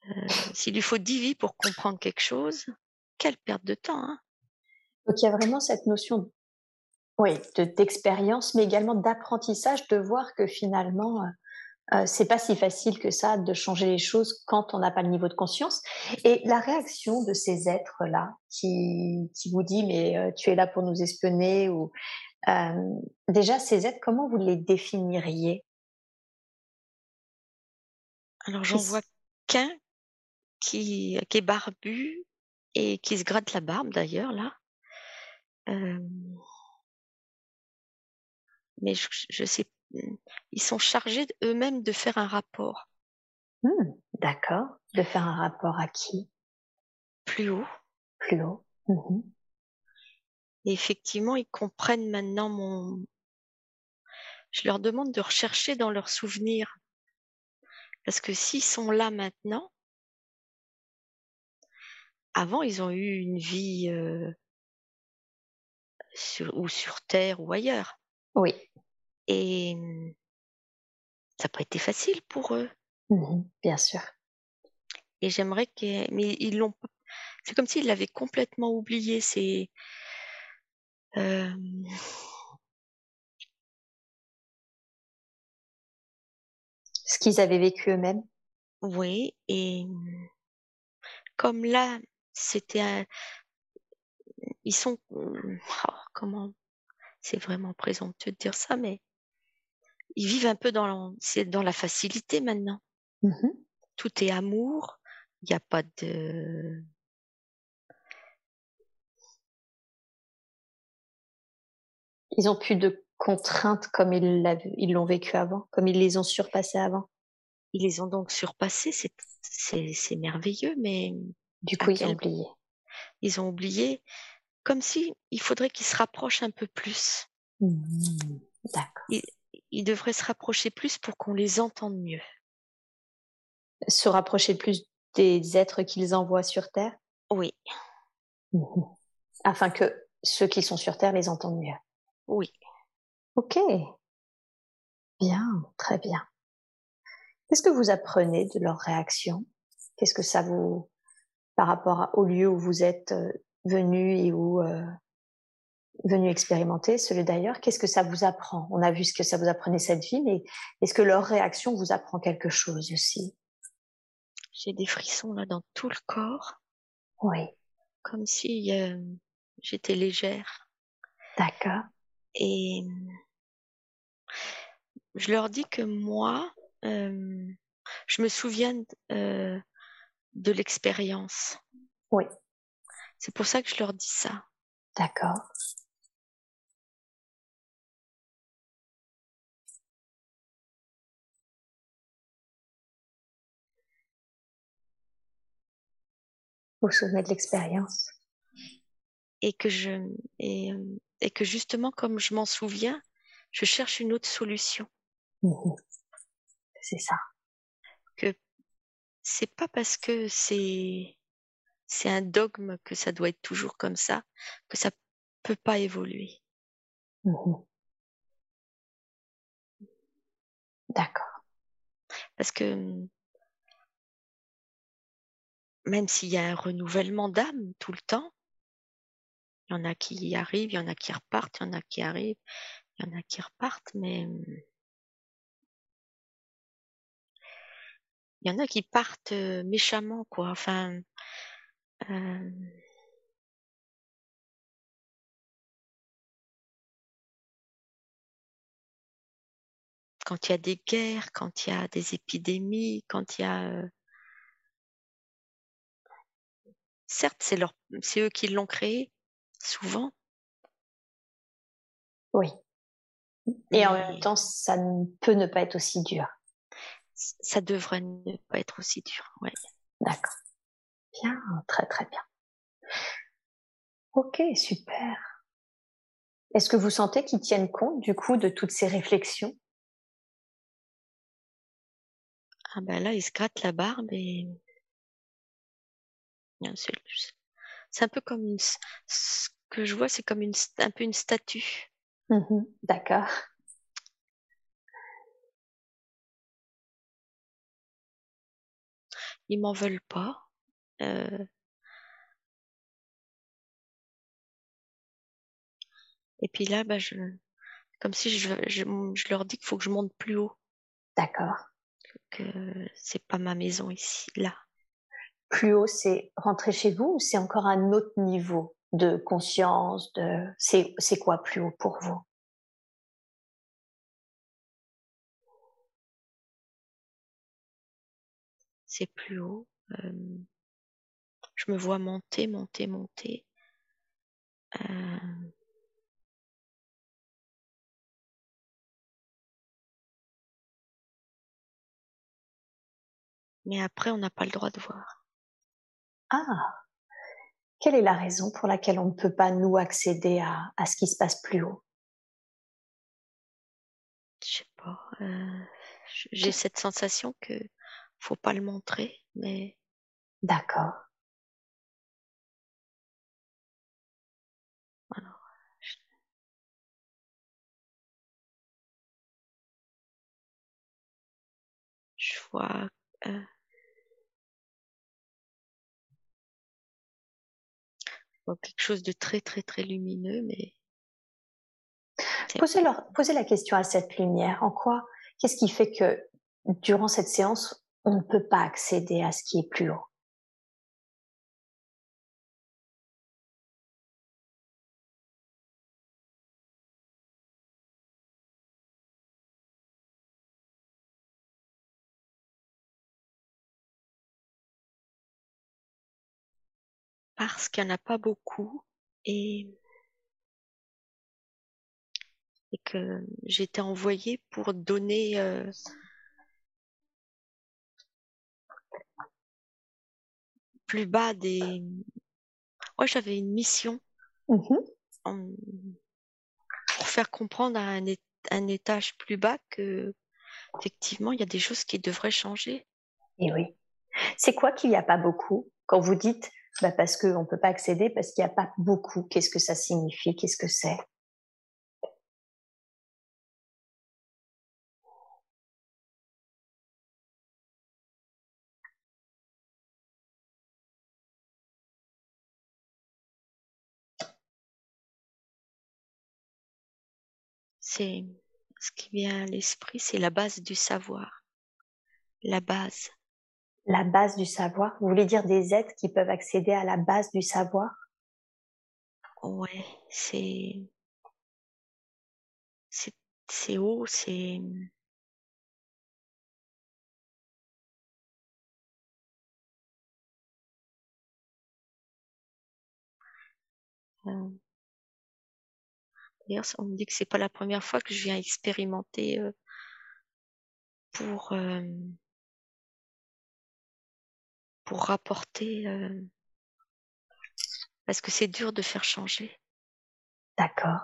euh, s'il lui faut dix vies pour comprendre quelque chose, quelle perte de temps. Hein Donc il y a vraiment cette notion, oui, de- d'expérience, mais également d'apprentissage, de voir que finalement, euh, c'est pas si facile que ça de changer les choses quand on n'a pas le niveau de conscience. Et la réaction de ces êtres-là qui, qui vous dit mais euh, tu es là pour nous espionner ou euh, déjà ces êtres, comment vous les définiriez? Alors j'en vois qu'un qui, qui est barbu et qui se gratte la barbe d'ailleurs là. Euh, mais je, je sais, ils sont chargés eux-mêmes de faire un rapport Hmm, D'accord. De faire un rapport à qui? Plus haut. Plus haut. Mhm. Et effectivement, ils comprennent maintenant mon. Je leur demande de rechercher dans leurs souvenirs. Parce que s'ils sont là maintenant, avant, ils ont eu une vie euh, sur, ou sur Terre ou ailleurs. Oui. Et, ça n'a pas été facile pour eux. Mmh bien sûr. Et j'aimerais que mais ils l'ont c'est comme s'ils l'avaient complètement oublié, c'est, hem Ce qu'ils avaient vécu eux-mêmes? oui et comme là, c'était un ils sont, mmh, oh, comment c'est vraiment présomptueux de dire ça, mais ils vivent un peu dans c'est dans la facilité maintenant. Mmh Tout est amour, il y a pas de Ils ont plus de contraintes comme ils l'ont vécu avant, comme ils les ont surpassées avant? ils les ont donc surpassés, c'est c'est c'est merveilleux, mais Du coup, ils ont oublié. ils ont oublié, comme si il faudrait qu'ils se rapprochent un peu plus. Mmh D'accord. Ils ils devraient se rapprocher plus pour qu'on les entende mieux. Se rapprocher plus des êtres qu'ils envoient sur terre? Oui, Mmh Afin que ceux qui sont sur terre les entendent mieux. oui. OK. Bien, très bien. Qu'est-ce que vous apprenez de leurs réactions? Qu'est-ce que ça vous par rapport au lieu où vous êtes, heu, venus et où, heu, venus expérimenter, celui d'ailleurs, qu'est-ce que ça vous apprend? On a vu ce que ça vous apprenait cette vie, mais est-ce que leur réaction vous apprend quelque chose aussi? J'ai des frissons là dans tout le corps, Oui, comme si, hem, j'étais légère d'accord. et je leur dis que moi, hem, je me souviens heu, de l'expérience. Oui, C'est pour ça que je leur dis ça. d'accord. Vous souvenez de l'expérience? Et que je et que justement comme je m'en souviens, je cherche une autre solution. Mmh C'est ça. Que c'est pas parce que c'est c'est un dogme que ça doit être toujours comme ça, que ça peut pas évoluer. Mmh D'accord. Parce que, même s'il y a un renouvellement d'âme tout le temps, il y en a qui arrivent, il y en a qui repartent, il y en a qui arrivent, il y en a qui repartent, mais, il y en a qui partent, heu, méchamment quoi, enfin, hem quand il y a des guerres, quand il y a des épidémies, quand il y a, certes, c'est leur c'est eux qui l'ont créé, souvent, Oui. Et en même temps, ça ne peut ne pas être aussi dur. ça devrait ne pas être aussi dur, ouais. D'accord. Bien, très, très bien. OK, super. Est-ce que vous sentez qu'ils tiennent compte, du coup, de toutes ces réflexions? Ah bah, là, ils se grattent la barbe et c'est un peu comme une ce que je vois, c'est comme une un peu une statue. Mmh D'accord. Ils m'en veulent pas, heu et puis là, bah, je comme si je je leur dis qu'il faut que je monte plus haut, D'accord. que c'est pas ma maison ici là. Plus haut, c'est rentrer chez vous ou c'est encore un autre niveau de conscience, de c'est quoi plus haut pour vous? C'est plus haut, hem, je me vois monter, monter, monter, heu mais après on n'a pas le droit de voir. Ah! Quelle est la raison pour laquelle on ne peut pas, nous, accéder à à ce qui se passe plus haut? Je sais pas, heu, j j'ai cette sensation que faut pas le montrer, mais D'accord. alors j fois quelque chose de très très très lumineux, mais posez, leur, posez la question à cette lumière. En quoi Qu'est-ce qui fait que durant cette séance, on ne peut pas accéder à ce qui est plus haut? Parce qu'il n'y en a pas beaucoup et, et que j'étais envoyée pour donner euh, plus bas des. Moi, j'avais une mission mm-hmm. pour faire comprendre à un, un, étage plus bas que effectivement, il y a des choses qui devraient changer. Et oui. C'est quoi qu'il n'y a pas beaucoup? Quand vous dites bah Parce qu'on ne peut pas accéder, parce qu'il n'y a pas beaucoup. Qu'est-ce que ça signifie? Qu'est-ce que c'est? C'est ce qui vient à l'esprit, c'est la base du savoir. La base la base du savoir? Vous voulez dire des êtres qui peuvent accéder à la base du savoir? Ouais, c'est c'est haut, c'est D'ailleurs, on me dit que c'est pas la première fois que je viens expérimenter euh, pour euh, pour rapporter euh, parce que c'est dur de faire changer. D'accord.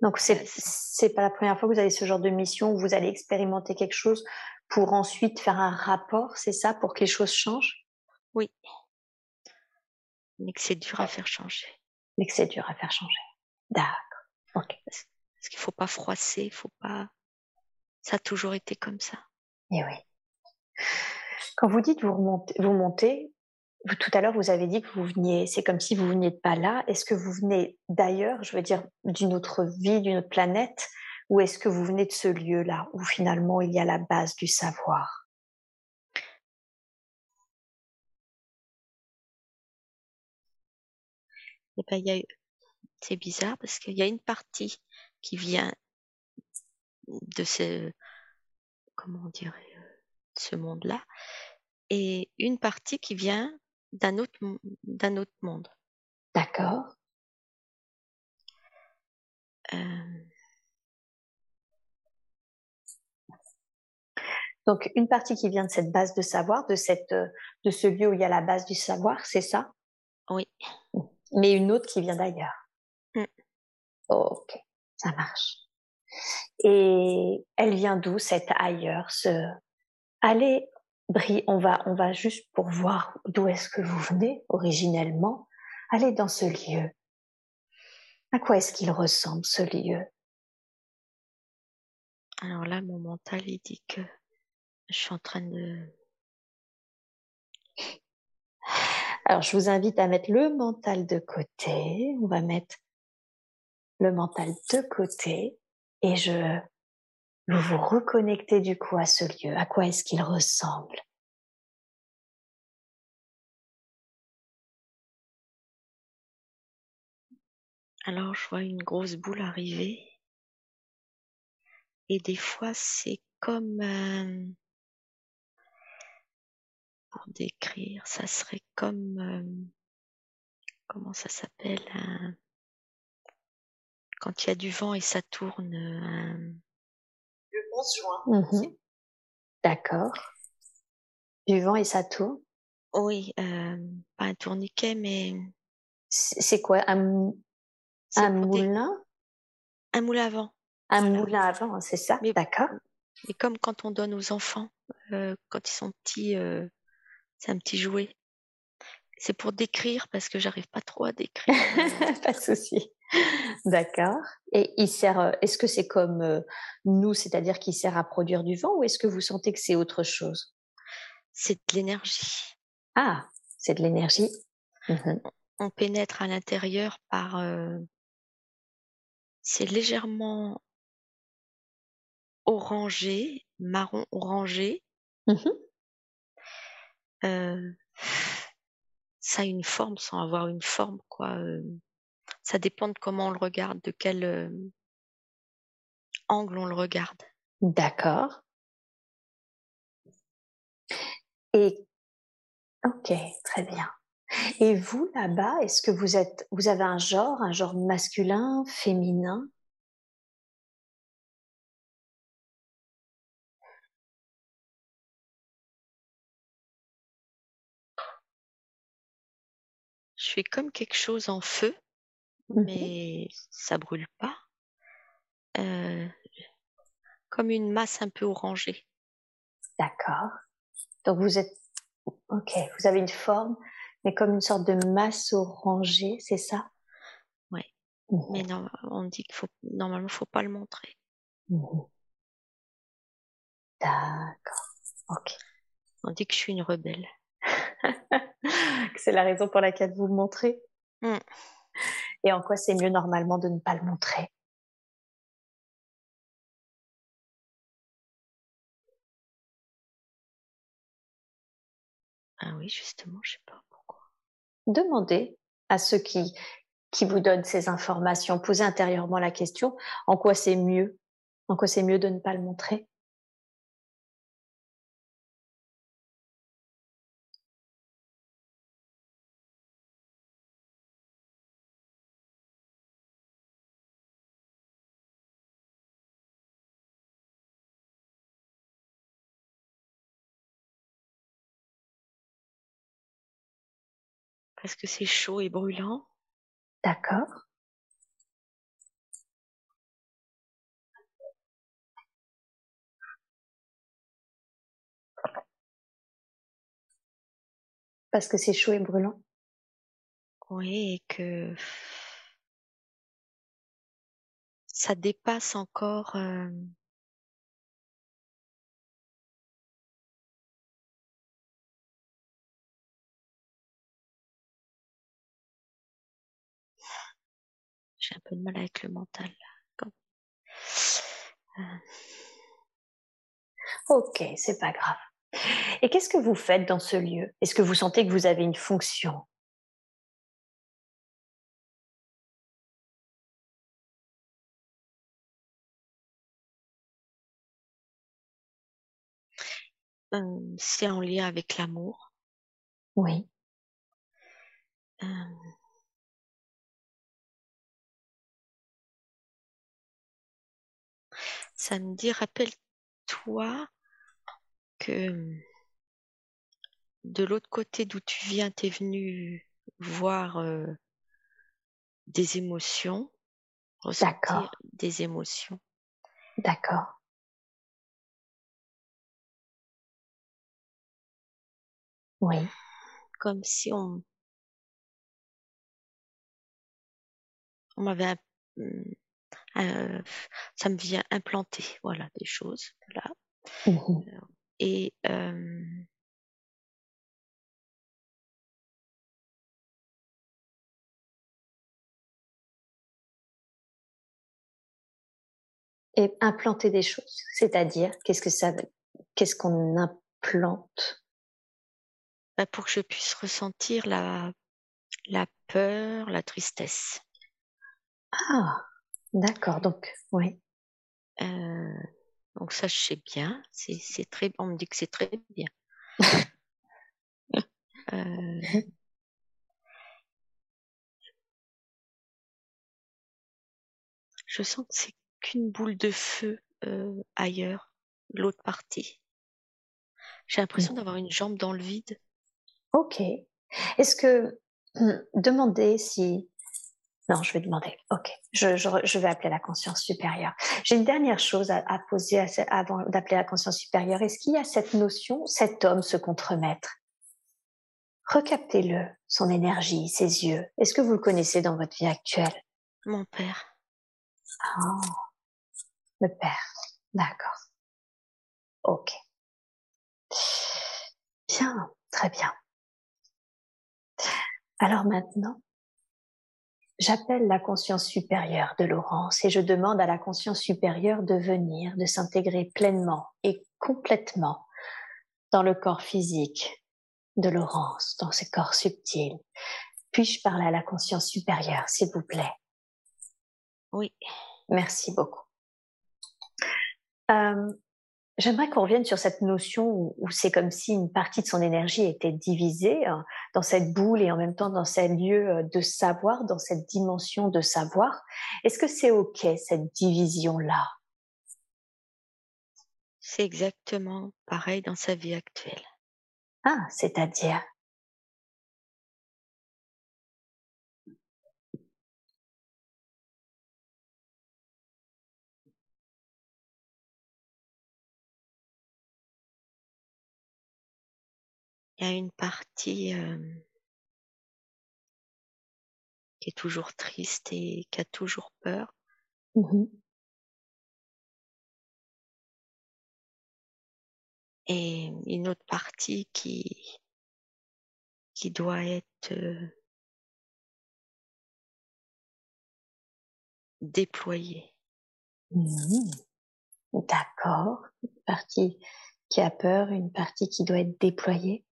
Donc c'est c'est pas la première fois que vous avez ce genre de mission où vous allez expérimenter quelque chose pour ensuite faire un rapport, c'est ça, pour que les choses changent? Oui. Mais que c'est dur à faire changer. Mais que c'est dur à faire changer. D'accord. Ok. Parce, qu'il faut pas froisser, il faut pas. Ça a toujours été comme ça. Et oui. Quand vous dites vous remontez, vous montez, tout à l'heure vous avez dit que vous veniez, c'est comme si vous veniez de pas là. Est-ce que vous venez d'ailleurs, je veux dire, d'une autre vie, d'une autre planète, ou est-ce que vous venez de ce lieu-là où finalement il y a la base du savoir? Eh ben, c'est bizarre parce qu'il y a une partie qui vient de ce, comment on dirait, ce monde-là, et une partie qui vient d'un autre, d'un autre monde. D'accord. Euh. Donc une partie qui vient de cette base de savoir, de cette, de ce lieu où il y a la base du savoir, c'est ça? Oui. Mais une autre qui vient d'ailleurs. Mm. ok, ça marche. Et elle vient d'où cette ailleurs, ce, allez, Brie, on va, on va juste pour voir d'où est-ce que vous venez originellement. Allez dans ce lieu. À quoi est-ce qu'il ressemble ce lieu? Alors là, mon mental, il dit que je suis en train de... *sighs* Alors, je vous invite à mettre le mental de côté. On va mettre le mental de côté et je vous vous reconnectez du coup à ce lieu. À quoi est-ce qu'il ressemble? Alors je vois une grosse boule arriver. Et des fois c'est comme... Euh, pour décrire, ça serait comme... Euh, comment ça s'appelle Quand il y a du vent et ça tourne. Mmh D'accord. Du vent et ça tourne? Oui, euh, pas un tourniquet, mais. C'est quoi? Un, un moulin? Un moulin à vent. Un moulin à vent, c'est ça? D'accord. Mais comme quand on donne aux enfants, euh, quand ils sont petits, euh, c'est un petit jouet. C'est pour décrire parce que j'arrive pas trop à décrire. *laughs* pas de souci. D'accord. Et il sert. Est-ce que c'est comme nous, c'est-à-dire qu'il sert à produire du vent, ou est-ce que vous sentez que c'est autre chose? C'est de l'énergie. Ah, c'est de l'énergie. Mmh on pénètre à l'intérieur par. c'est légèrement orangé, marron orangé. Mmh ça a une forme sans avoir une forme, quoi. Ça dépend de comment on le regarde, de quel angle on le regarde. D'accord. Et ok, très bien. Et vous là-bas, est-ce que vous êtes, vous avez un genre, un genre masculin, féminin? Je suis comme quelque chose en feu, mais ça brûle pas. Euh, comme une masse un peu orangée. D'accord. Donc vous êtes, ok, vous avez une forme, mais comme une sorte de masse orangée, c'est ça? Oui. Mmh mais non, on dit qu'il faut normalement, faut pas le montrer. Mmh D'accord. Ok. On dit que je suis une rebelle. *laughs* c'est la raison pour laquelle vous le montrez? Mmh. Et en quoi c'est mieux normalement de ne pas le montrer? Ah oui, justement, je sais pas pourquoi. Demandez à ceux qui, qui vous donnent ces informations, posez intérieurement la question, en quoi c'est mieux? En quoi c'est mieux de ne pas le montrer? Parce que c'est chaud et brûlant. D'accord. Parce que c'est chaud et brûlant. Oui, et que ça dépasse encore euh, J'ai un peu de mal avec le mental. Euh. Ok, c'est pas grave. Et qu'est-ce que vous faites dans ce lieu? Est-ce que vous sentez que vous avez une fonction? Euh, C'est en lien avec l'amour. Oui. Euh, ça me dit, rappelle-toi que de l'autre côté d'où tu viens, tu es venu voir euh, des émotions, ressentir des émotions. D'accord. Oui. Comme si on, on m'avait hmm, euh, ça me vient implanter, voilà, des choses, là. Mmh et euh, Et implanter des choses, c'est-à-dire qu'est-ce que ça Qu'est-ce qu'on implante? Bah Pour que je puisse ressentir la, la peur, la tristesse. Ah, D'accord, donc, oui. Euh, donc ça, je sais bien. C'est très, on me dit que c'est très bien. *laughs* Euh, je sens que c'est qu'une boule de feu euh, ailleurs, l'autre partie. J'ai l'impression d'avoir une jambe dans le vide. Ok. Est-ce que hum, demandez si non, je vais demander. Ok, je, je, vais appeler la conscience supérieure. J'ai une dernière chose à, poser avant d'appeler la conscience supérieure. Est-ce qu'il y a cette notion, cet homme, ce contremaître? Recaptez-le, son énergie, ses yeux. Est-ce que vous le connaissez dans votre vie actuelle? Mon père. Oh, le père. D'accord. Ok. Bien, très bien. Alors maintenant, j'appelle la conscience supérieure de Laurence et je demande à la conscience supérieure de venir, de s'intégrer pleinement et complètement dans le corps physique de Laurence, dans ce corps subtil. Puis-je parler à la conscience supérieure, s'il vous plaît? Oui. Merci beaucoup. Euh, J'aimerais qu'on revienne sur cette notion où, c'est comme si une partie de son énergie était divisée hein, dans cette boule et en même temps dans ce lieu euh, de savoir, dans cette dimension de savoir. Est-ce que c'est OK, cette division-là? C'est exactement pareil dans sa vie actuelle. Ah, c'est-à-dire? Il y a une partie euh, qui est toujours triste et qui a toujours peur. Mmh et une autre partie qui qui doit être euh, déployée. Mmh D'accord. Une partie qui a peur, une partie qui doit être déployée.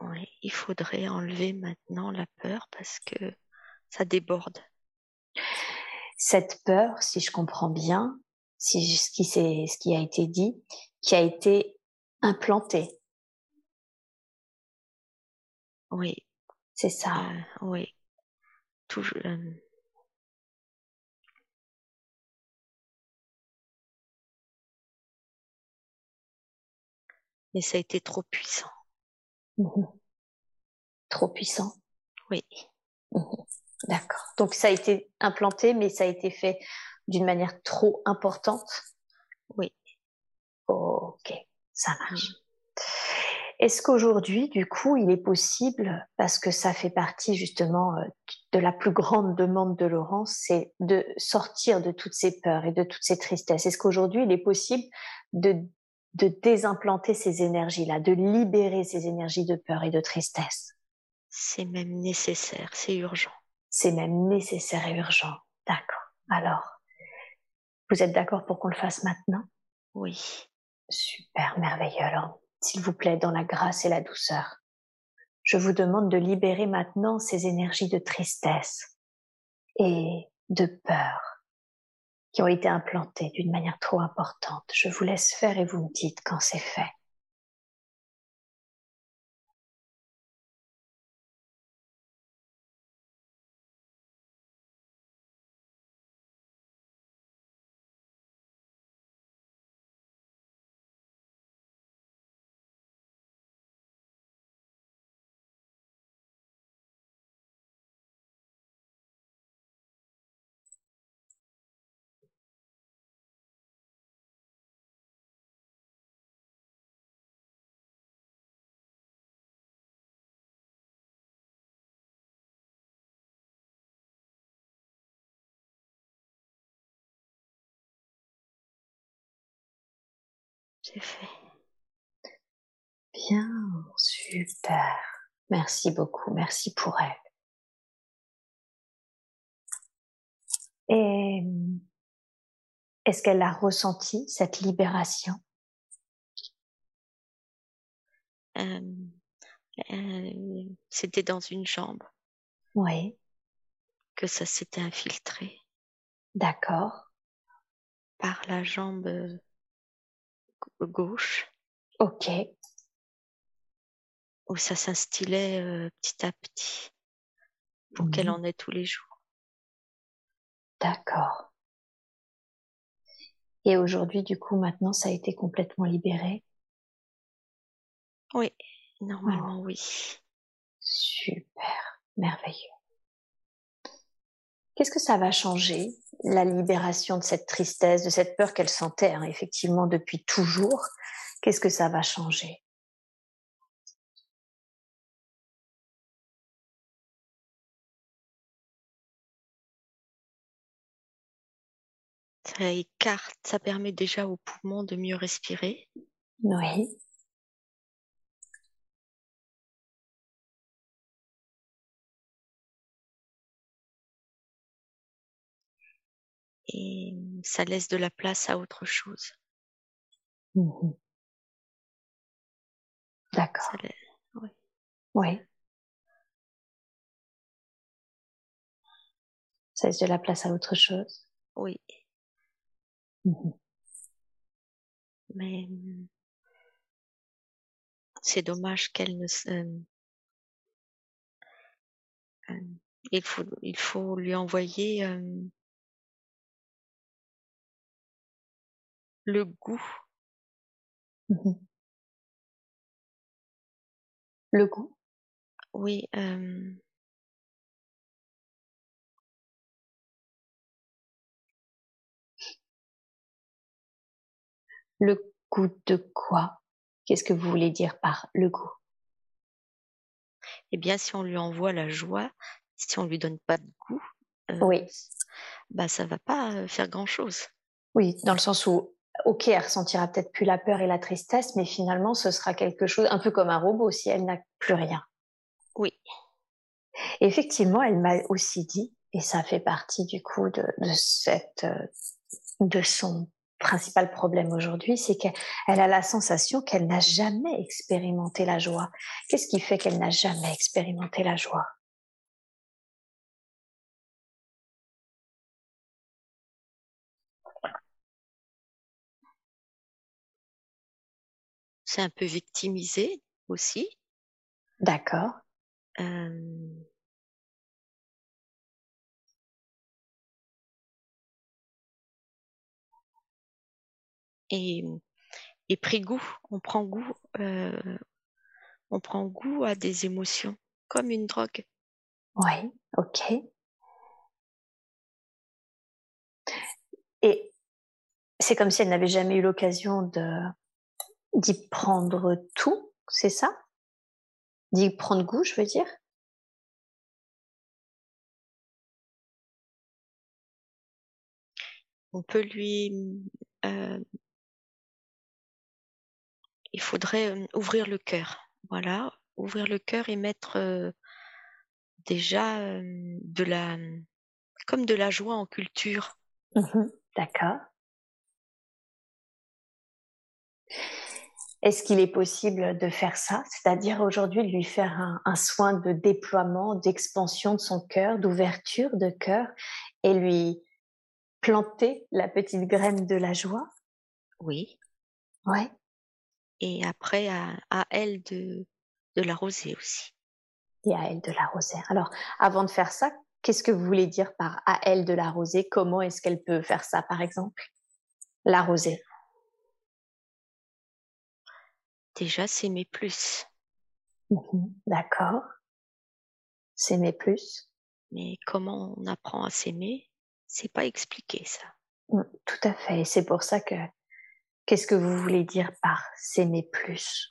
Oui, il faudrait enlever maintenant la peur parce que ça déborde. Cette peur, si je comprends bien, ce qui, ce qui a été dit, qui a été implantée. Oui. C'est ça. Euh, oui. Toujours. Euh, mais ça a été trop puissant. Mmh Trop puissant. Oui. Mmh D'accord. Donc ça a été implanté, mais ça a été fait d'une manière trop importante. Oui. Ok, ça marche. Est-ce qu'aujourd'hui, du coup, il est possible, parce que ça fait partie justement euh, de la plus grande demande de Laurence, c'est de sortir de toutes ces peurs et de toutes ces tristesses. Est-ce qu'aujourd'hui, il est possible de de désimplanter ces énergies-là, de libérer ces énergies de peur et de tristesse. C'est même nécessaire, c'est urgent. C'est même nécessaire et urgent. D'accord. Alors, vous êtes d'accord pour qu'on le fasse maintenant? Oui. Super, merveilleux. Alors, s'il vous plaît, dans la grâce et la douceur, je vous demande de libérer maintenant ces énergies de tristesse et de peur qui ont été implantées d'une manière trop importante. Je vous laisse faire et vous me dites quand c'est fait. C'est fait. Bien, super. Merci beaucoup, merci pour elle. Et est-ce qu'elle a ressenti cette libération? Euh, euh, C'était dans une jambe. Oui. Que ça s'était infiltré. D'accord. Par la jambe gauche. Ok. Où ça s'instillait euh, petit à petit pour qu'elle mhm. en ait tous les jours. D'accord. Et aujourd'hui, du coup, maintenant, ça a été complètement libéré? Oui, normalement, oh. oui. Super, merveilleux. Qu'est-ce que ça va changer, la libération de cette tristesse, de cette peur qu'elle sentait hein, effectivement depuis toujours, qu'est-ce que ça va changer? Ça écarte, ça permet déjà aux poumons de mieux respirer. Oui. Et ça laisse de la place à autre chose. Mhm. D'accord. Oui. Oui. Ça laisse de la place à autre chose. Oui, Mhm. mais hum, c'est dommage qu'elle ne se... euh, il, faut, il faut lui envoyer euh, le goût. Mhm. Le goût? Oui, euh, Le goût de quoi? Qu'est-ce que vous voulez dire par le goût? Eh bien, si on lui envoie la joie, si on lui donne pas de goût, euh, Oui. bah ça va pas euh, faire grand-chose. Oui, dans le sens où, ok, elle ressentira peut-être plus la peur et la tristesse, mais finalement, ce sera quelque chose, un peu comme un robot, si elle n'a plus rien. Oui, Et effectivement, elle m'a aussi dit, et ça fait partie du coup de, de cette, euh, de son principal problème aujourd'hui, c'est qu'elle elle a la sensation qu'elle n'a jamais expérimenté la joie. Qu'est-ce qui fait qu'elle n'a jamais expérimenté la joie? C'est un peu victimisé aussi. D'accord. Euh, et, et pris goût, on prend goût, euh, on prend goût à des émotions comme une drogue. Oui, ok. Et c'est comme si elle n'avait jamais eu l'occasion de d'y prendre tout, c'est ça? D'y prendre goût, je veux dire? On peut lui, euh, il faudrait euh, ouvrir le cœur, voilà, ouvrir le cœur et mettre euh, déjà euh, de la, comme de la joie en culture. Mhm, D'accord. Est-ce qu'il est possible de faire ça? C'est-à-dire aujourd'hui de lui faire un, un soin de déploiement, d'expansion de son cœur, d'ouverture de cœur et lui planter la petite graine de la joie? Oui. Ouais. Et après, à, à elle de, de l'arroser aussi. Et à elle de l'arroser. Alors, avant de faire ça, qu'est-ce que vous voulez dire par à elle de l'arroser? Comment est-ce qu'elle peut faire ça, par exemple? L'arroser. Déjà, s'aimer plus. Mhm, D'accord. S'aimer plus. Mais comment on apprend à s'aimer, c'est pas expliqué ça. Mm, Tout à fait. C'est pour ça que qu'est-ce que vous voulez dire par s'aimer plus?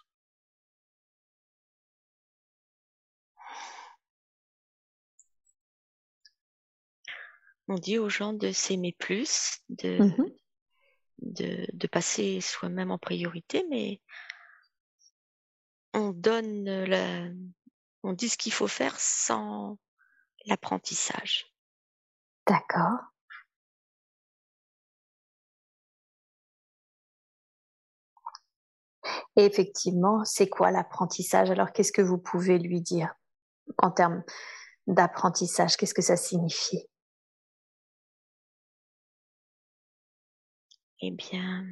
On dit aux gens de s'aimer plus, de, Mhm. de, de passer soi-même en priorité, mais on donne la, on dit ce qu'il faut faire sans l'apprentissage. D'accord. Et effectivement, c'est quoi l'apprentissage? Alors, qu'est-ce que vous pouvez lui dire en termes d'apprentissage? Qu'est-ce que ça signifie? Eh bien,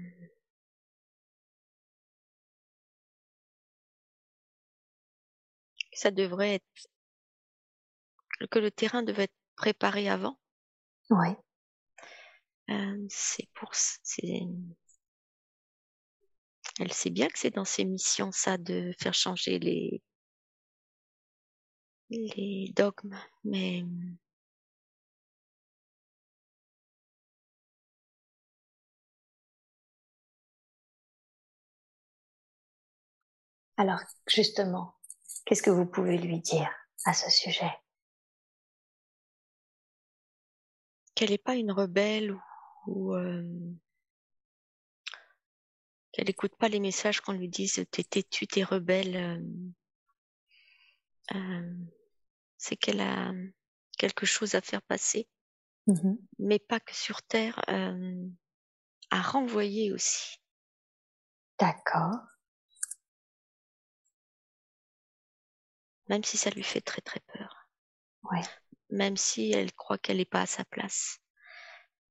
ça devrait être que le terrain devait être préparé avant. Oui. Euh, c'est pour elle sait bien que c'est dans ses missions ça de faire changer les les dogmes, mais Alors, justement, qu'est-ce que vous pouvez lui dire à ce sujet? Qu'elle n'est pas une rebelle ou ou qu'elle n'écoute pas les messages qu'on lui dise t'es têtu, t'es rebelle. c'est qu'elle a quelque chose à faire passer, Mmh mais pas que sur Terre, à renvoyer aussi. D'accord. Même si ça lui fait très très peur. Ouais. Même si elle croit qu'elle n'est pas à sa place.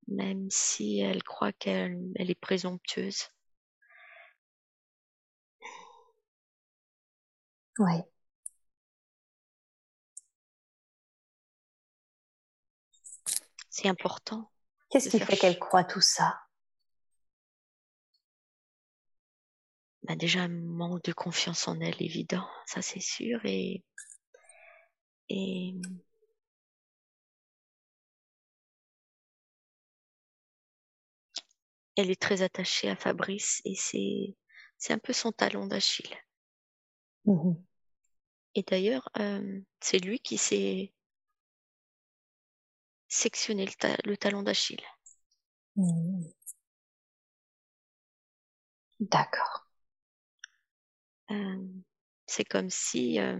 Même si elle croit qu'elle elle est présomptueuse. Ouais. C'est important. Qu'est-ce qui fait qu'elle croit tout ça? Bah déjà un manque de confiance en elle évident, ça c'est sûr et et elle est très attachée à Fabrice et c'est c'est un peu son talon d'Achille. Mmh Et d'ailleurs, euh, c'est lui qui s'est sectionné le, ta- le talon d'Achille. Mmh. D'accord. Euh, c'est comme si, euh,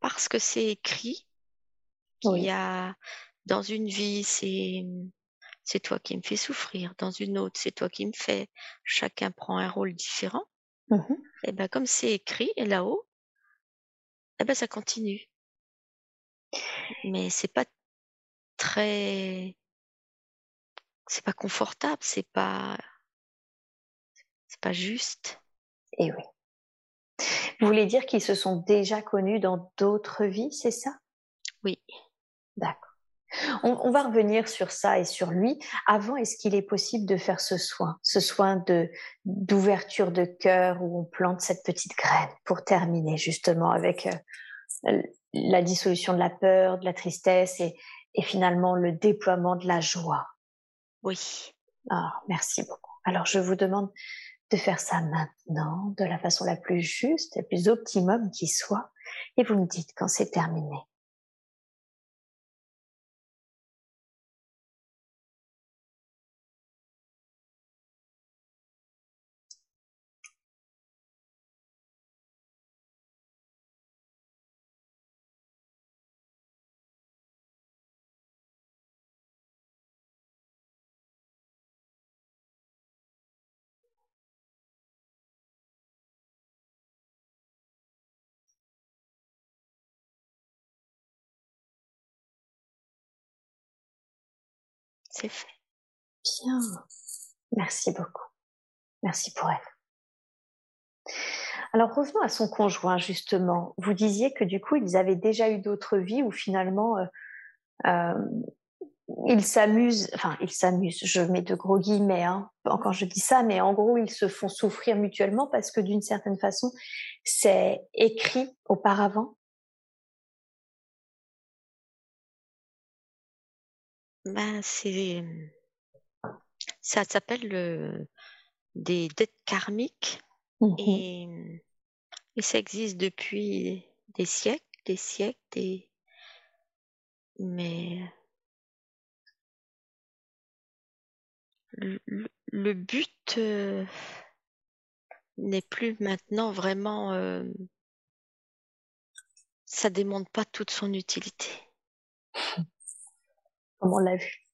parce que c'est écrit, qu'il Oui. y a dans une vie, c'est c'est toi qui me fais souffrir, dans une autre, c'est toi qui me fais. Chacun prend un rôle différent. Mmh Et ben comme c'est écrit là-haut, eh ben ça continue. Mais c'est pas très, c'est pas confortable, c'est pas, c'est pas juste. Et oui. Vous voulez dire qu'ils se sont déjà connus dans d'autres vies, c'est ça? Oui. D'accord. On, on va revenir sur ça et sur lui. Avant, est-ce qu'il est possible de faire ce soin, ce soin de d'ouverture de cœur où on plante cette petite graine pour terminer justement avec euh, la dissolution de la peur, de la tristesse et, et finalement le déploiement de la joie? Oui. Ah, merci beaucoup. Alors je vous demande de faire ça maintenant, de la façon la plus juste, la plus optimum qui soit, et vous me dites quand c'est terminé. C'est fait. Bien. Merci beaucoup. Merci pour elle. Alors revenons à son conjoint justement. Vous disiez que du coup ils avaient déjà eu d'autres vies où finalement euh, euh, ils s'amusent, enfin ils s'amusent, je mets de gros guillemets hein, quand je dis ça, mais en gros ils se font souffrir mutuellement parce que d'une certaine façon c'est écrit auparavant. Ben c'est, ça s'appelle le des dettes karmiques Mhm. et, et ça existe depuis des siècles, des siècles, des... mais le, but euh, n'est plus maintenant vraiment, euh, ça démontre pas toute son utilité. *laughs* comme on l'a vu.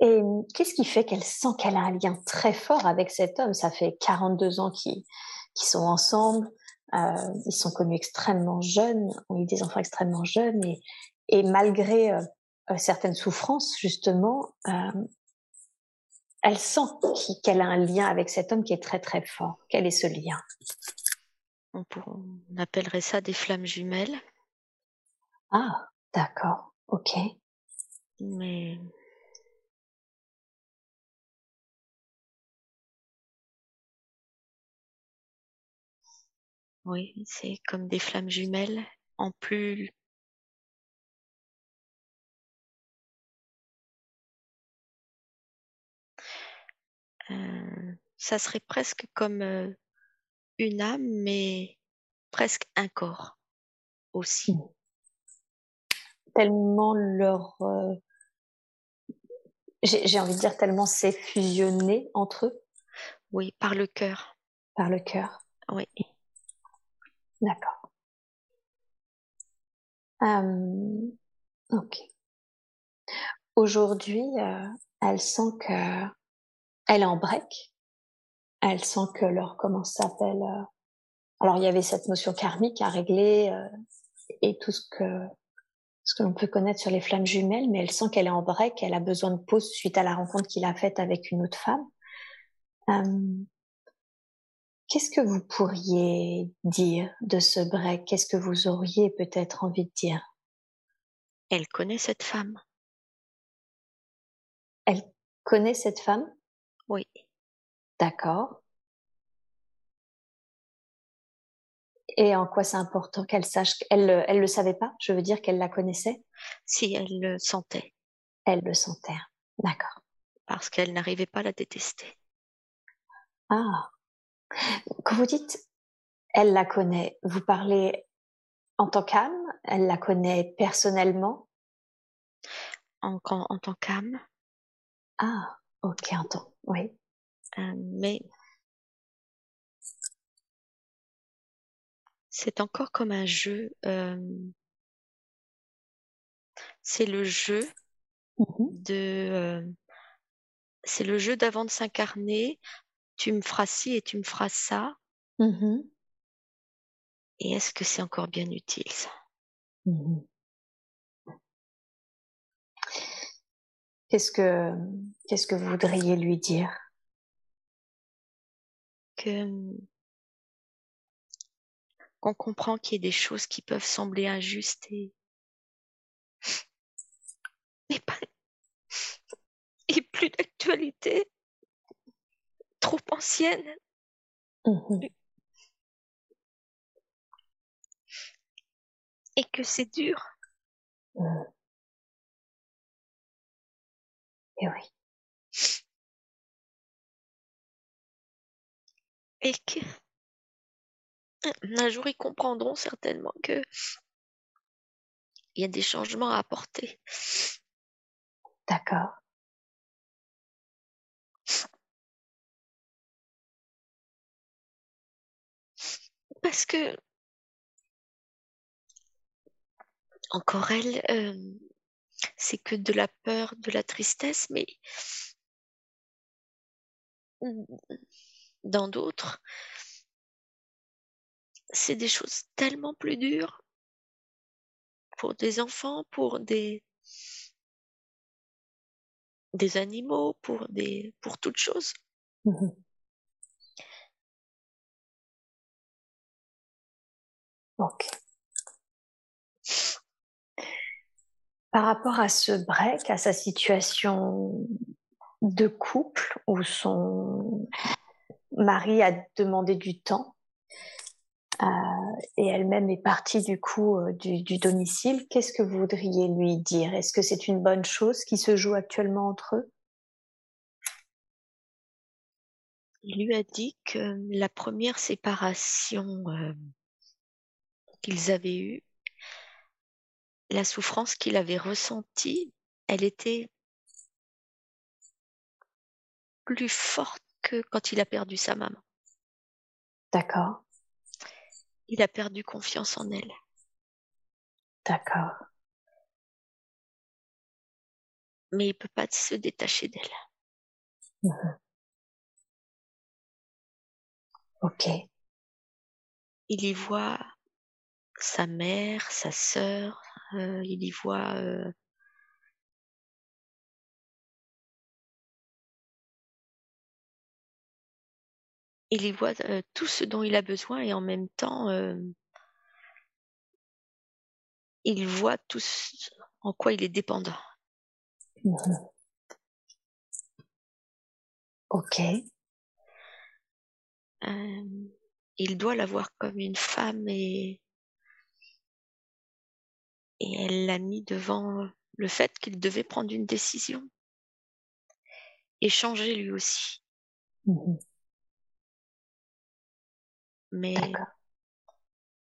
Et qu'est-ce qui fait qu'elle sent qu'elle a un lien très fort avec cet homme? Ça fait 42 ans qu'ils sont ensemble, euh, ils sont connus extrêmement jeunes, ont eu des enfants extrêmement jeunes, et, et malgré euh, euh, certaines souffrances, justement, euh, elle sent qu'elle a un lien avec cet homme qui est très très fort. Quel est ce lien? On, pour- on appellerait ça des flammes jumelles, Ah, d'accord, ok. mais oui, c'est comme des flammes jumelles en plus Euh, ça serait presque comme euh, une âme, mais presque un corps aussi. Tellement leur... Euh, j'ai envie de dire tellement c'est fusionné entre eux. Oui, par le cœur. Par le cœur. Oui. D'accord. Euh, ok. Aujourd'hui, euh, elle sent que elle est en break. Elle sent que leur comment ça s'appelle. Euh, alors il y avait cette notion karmique à régler et tout ce que ce que l'on peut connaître sur les flammes jumelles, mais elle sent qu'elle est en break, elle a besoin de pause suite à la rencontre qu'il a faite avec une autre femme. Euh, Qu'est-ce que vous pourriez dire de ce break? Qu'est-ce que vous auriez peut-être envie de dire? Elle connaît cette femme. Elle connaît cette femme? Oui. D'accord. Et en quoi c'est important qu'elle sache Elle, elle le savait pas Je veux dire qu'elle la connaissait? Si, elle le sentait. Elle le sentait. D'accord. Parce qu'elle n'arrivait pas à la détester. Ah. Quand vous dites elle la connaît, vous parlez en tant qu'âme? Elle la connaît personnellement? En, en tant qu'âme? Ah, ok, en tant, oui. Euh, mais c'est encore comme un jeu. Euh, c'est le jeu mmh de. Euh, c'est le jeu d'avant de s'incarner. Tu me feras ci et tu me feras ça. Mmh et est-ce que c'est encore bien utile ça? Mmh Qu'est-ce que qu'est-ce que vous voudriez lui dire? Que qu'on comprend qu'il y a des choses qui peuvent sembler injustes et, pas et plus d'actualité, trop ancienne. Mmh et que c'est dur. Mmh. Et oui. Et que un jour ils comprendront certainement que il y a des changements à apporter. D'accord. Parce que encore elle, euh, c'est que de la peur, de la tristesse, mais dans d'autres, c'est des choses tellement plus dures pour des enfants, pour des animaux, pour des pour toutes choses. Ok. Par rapport à ce break, à sa situation de couple où son mari a demandé du temps euh, et elle-même est partie du coup euh, du, du, domicile, qu'est-ce que vous voudriez lui dire? Est-ce que c'est une bonne chose qui se joue actuellement entre eux? Il lui a dit que la première séparation euh, qu'ils avaient eue la souffrance qu'il avait ressentie, elle était plus forte que quand il a perdu sa maman. D'accord. Il a perdu confiance en elle. D'accord. Mais il peut pas se détacher d'elle. Mmh ok. Il y voit sa mère, sa sœur, euh, il y voit euh, il y voit euh, tout ce dont il a besoin et en même temps il voit tout ce en quoi il est dépendant. Mmh ok. il doit la voir comme une femme et et elle l'a mis devant le fait qu'il devait prendre une décision et changer lui aussi. Mmh Mais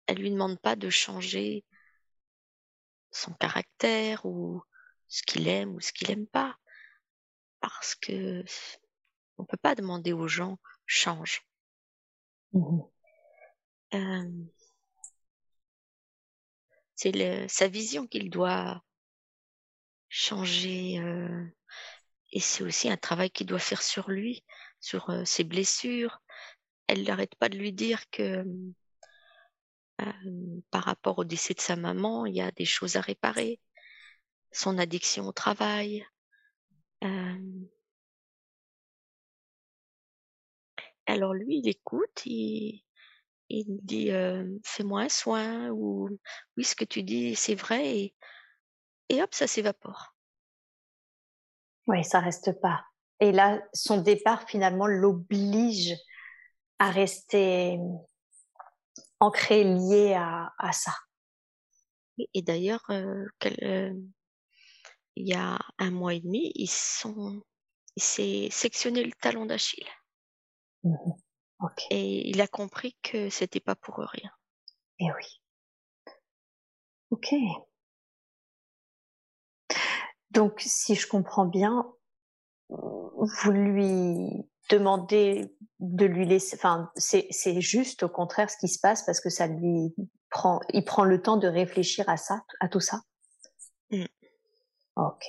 elle lui demande pas de changer son caractère ou ce qu'il aime ou ce qu'il aime pas. Parce que on peut pas demander aux gens change. Mhm. Euh, c'est le- sa vision qu'il doit changer. euh, et c'est aussi un travail qu'il doit faire sur lui, sur euh, ses blessures. Elle n'arrête pas de lui dire que euh, par rapport au décès de sa maman, il y a des choses à réparer. Son addiction au travail. Euh, alors lui, il écoute, il, dit euh, fais-moi un soin ou oui, ce que tu dis, c'est vrai et, et hop, ça s'évapore. Oui, ça reste pas. Et là, son départ finalement l'oblige à rester ancré, lié à, à ça. Et, d'ailleurs, euh, euh, il y a un mois et demi, ils sont, il s'est sectionné le talon d'Achille Mhm. Et il a compris que c'était pas pour rien. Et Eh oui. Ok. Donc, si je comprends bien, vous lui demandez de lui laisser, enfin, c'est, c'est juste au contraire ce qui se passe parce que ça lui prend, il prend le temps de réfléchir à ça, à tout ça. Mm. Ok.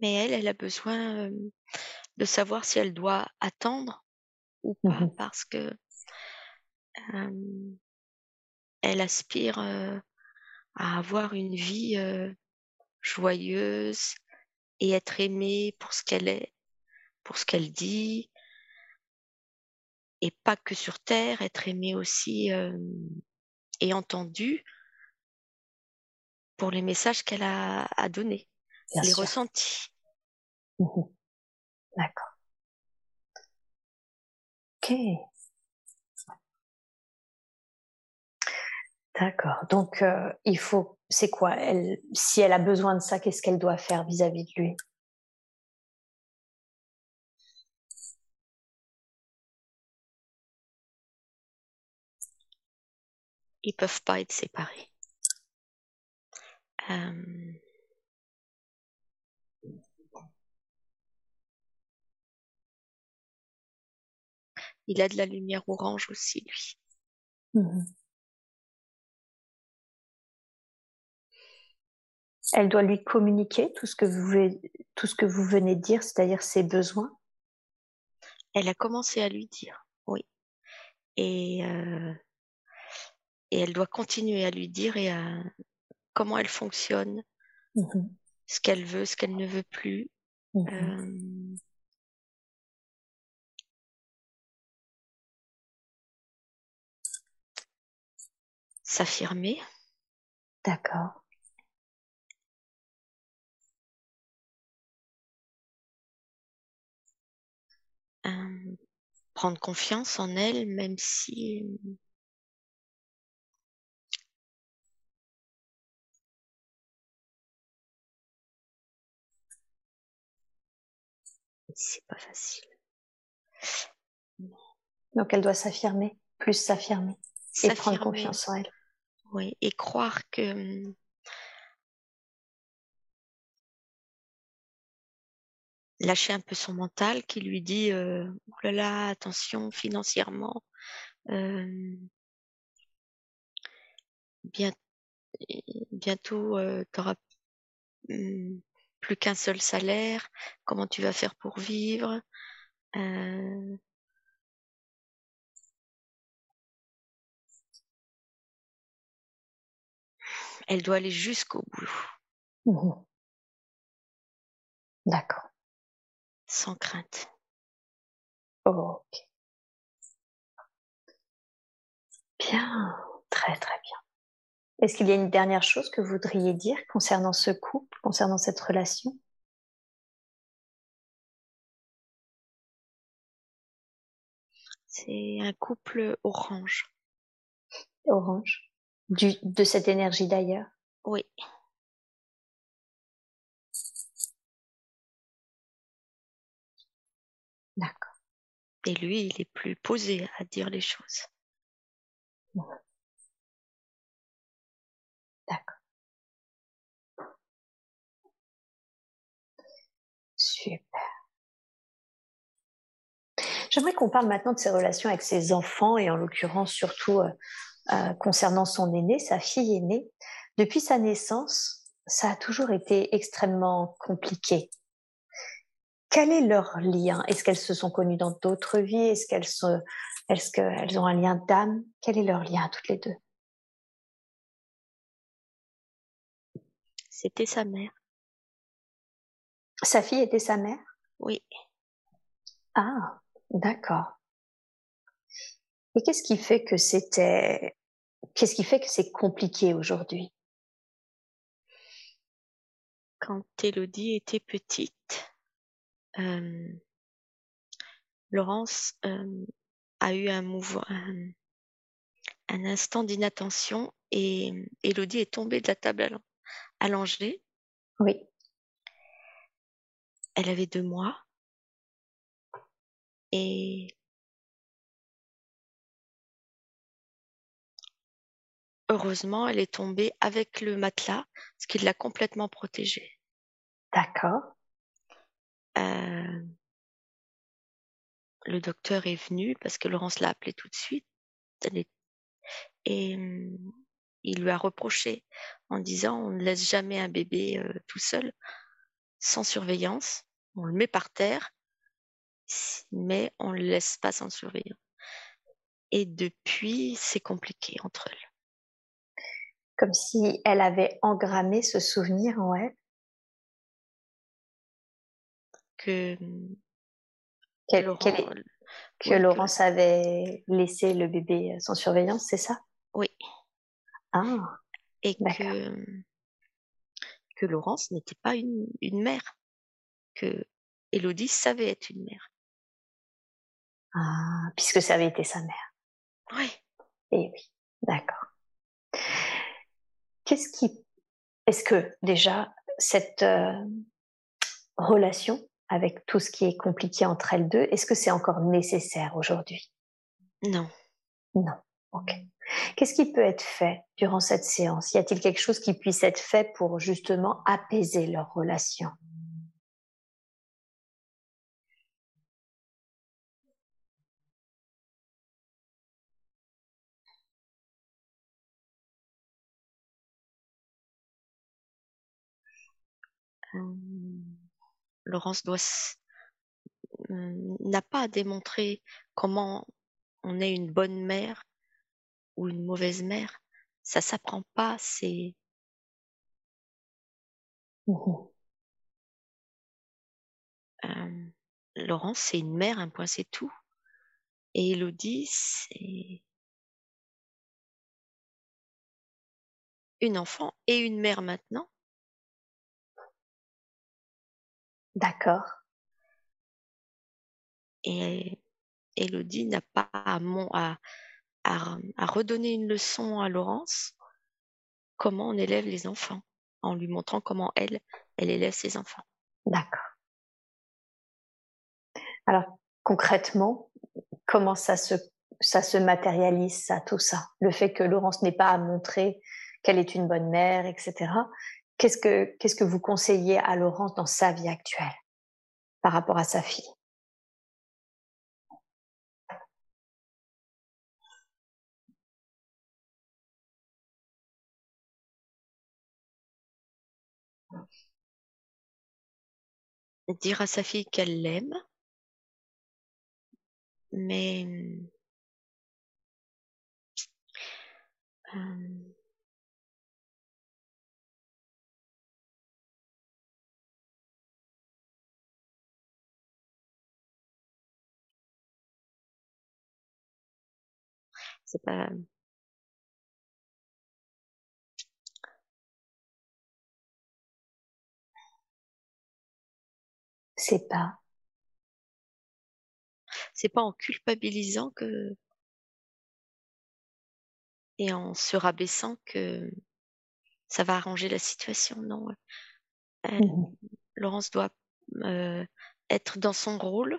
Mais elle, elle a besoin euh, de savoir si elle doit attendre ou pas Mhm. parce que euh, elle aspire euh, à avoir une vie euh, joyeuse et être aimée pour ce qu'elle est, pour ce qu'elle dit, et pas que sur Terre, être aimée aussi euh, et entendue pour les messages qu'elle a à donner, Bien les sûr. ressentis. Mhm. D'accord. Ok. D'accord. Donc, euh, il faut, c'est quoi? Elle, Si elle a besoin de ça, qu'est-ce qu'elle doit faire vis-à-vis de lui? Ils peuvent pas être séparés. Euh, il a de la lumière orange aussi, lui. Mhm. Elle doit lui communiquer tout ce que vous, voulez- tout ce que vous venez de dire, c'est-à-dire ses besoins. Elle a commencé à lui dire, oui. Et, euh, et elle doit continuer à lui dire et à comment elle fonctionne, Mhm. ce qu'elle veut, ce qu'elle ne veut plus. Mhm. Euh, s'affirmer. D'accord. euh, prendre confiance en elle, même si c'est pas facile. Donc, elle doit s'affirmer, plus s'affirmer et prendre confiance en elle. oui, et croire que hum, lâcher un peu son mental qui lui dit euh, oh là là, attention financièrement, euh, bien, bientôt t'auras hum, plus qu'un seul salaire, comment tu vas faire pour vivre Euh, Elle doit aller jusqu'au bout, Mhm. D'accord. sans crainte. Ok. Bien. Très, très bien. Est-ce qu'il y a une dernière chose que vous voudriez dire concernant ce couple, concernant cette relation? C'est un couple orange. orange du, de cette énergie d'ailleurs? Oui. D'accord. Et lui, il est plus posé à dire les choses. J'aimerais qu'on parle maintenant de ses relations avec ses enfants et en l'occurrence surtout euh, euh, concernant son aîné, sa fille aînée. Depuis sa naissance, ça a toujours été extrêmement compliqué. Quel est leur lien? Est-ce qu'elles se sont connues dans d'autres vies? Est-ce qu'elles ont un lien d'âme? Quel est leur lien toutes les deux? C'était sa mère. Sa fille était sa mère? Oui. Ah, d'accord. Et qu'est-ce qui fait que c'était Qu'est-ce qui fait que c'est compliqué aujourd'hui? Quand Élodie était petite, euh, Laurence euh, a eu un mouvement, un, instant d'inattention et Élodie est tombée de la table allongée. Oui. Elle avait deux mois et Heureusement, elle est tombée avec le matelas, ce qui l'a complètement protégée. D'accord. Euh, le docteur est venu parce que Laurence l'a appelé tout de suite. Et hum, il lui a reproché en disant on ne laisse jamais un bébé euh, tout seul, sans surveillance. On le met par terre, mais on ne le laisse pas sans surveillance. Et depuis, c'est compliqué entre elles comme si elle avait engrammé ce souvenir en elle. Que, que Laurence avait laissé le bébé sans surveillance, c'est ça? Oui. Ah. Et que, que Laurence n'était pas une, une mère, que Élodie savait être une mère. Ah, puisque ça avait été sa mère. Oui. Eh oui, d'accord. Qu'est-ce qui, est-ce que déjà cette euh, relation avec tout ce qui est compliqué entre elles deux, est-ce que c'est encore nécessaire aujourd'hui? Non. Non. Ok. Qu'est-ce qui peut être fait durant cette séance? Y a-t-il quelque chose qui puisse être fait pour justement apaiser leur relation? Laurence doit n'a pas à démontrer comment on est une bonne mère ou une mauvaise mère. Ça s'apprend pas, c'est. Mmh Laurence, c'est une mère, un point, c'est tout. Et Elodie, c'est une enfant et une mère maintenant. D'accord. Et Elodie n'a pas à, à, à, redonner une leçon à Laurence comment on élève les enfants, en lui montrant comment elle, elle élève ses enfants. D'accord. Alors, concrètement, comment ça se, ça se matérialise, ça, tout ça? Le fait que Laurence n'ait pas à montrer qu'elle est une bonne mère, etc. Qu'est-ce que, qu'est-ce que vous conseillez à Laurence dans sa vie actuelle par rapport à sa fille? Dire à sa fille qu'elle l'aime, mais euh, C'est pas. C'est pas. C'est pas en culpabilisant que et en se rabaissant que ça va arranger la situation. Non. Mmh Laurence doit euh, être dans son rôle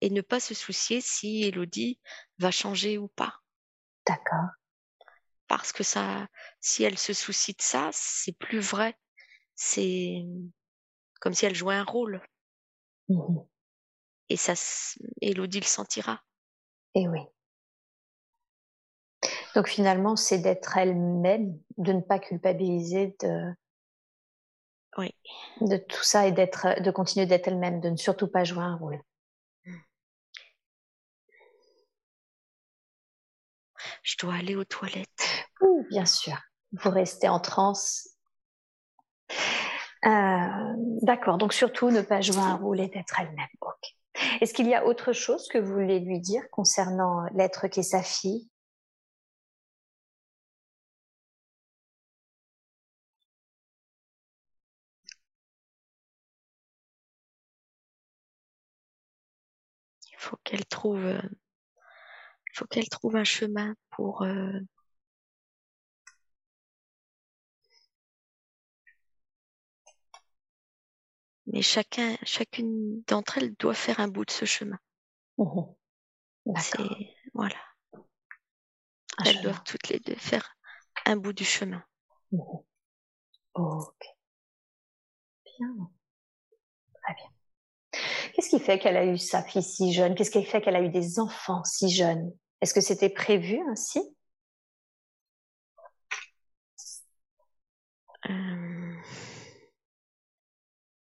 et ne pas se soucier si Elodie va changer ou pas. D'accord. Parce que ça, si elle se soucie de ça, c'est plus vrai. C'est comme si elle jouait un rôle. Mhm. Et ça, Elodie le sentira. Et oui. Donc finalement, c'est d'être elle-même, de ne pas culpabiliser de, Oui. de tout ça et d'être, de continuer d'être elle-même, de ne surtout pas jouer un rôle. Je dois aller aux toilettes. Ouh, bien sûr. Vous restez en transe. Euh, D'accord. Donc surtout ne pas jouer un rôle et d'être elle-même. Est-ce qu'il y a autre chose que vous voulez lui dire concernant l'être qui est sa fille? Il faut qu'elle trouve, euh, trouve un chemin pour euh, mais chacun, chacune d'entre elles doit faire un bout de ce chemin. Voilà, Un elles chemin. doivent toutes les deux faire un bout du chemin. Ok. Bien. Très bien. Qu'est-ce qui fait qu'elle a eu sa fille si jeune? Qu'est-ce qui fait qu'elle a eu des enfants si jeunes? Est-ce que c'était prévu ainsi?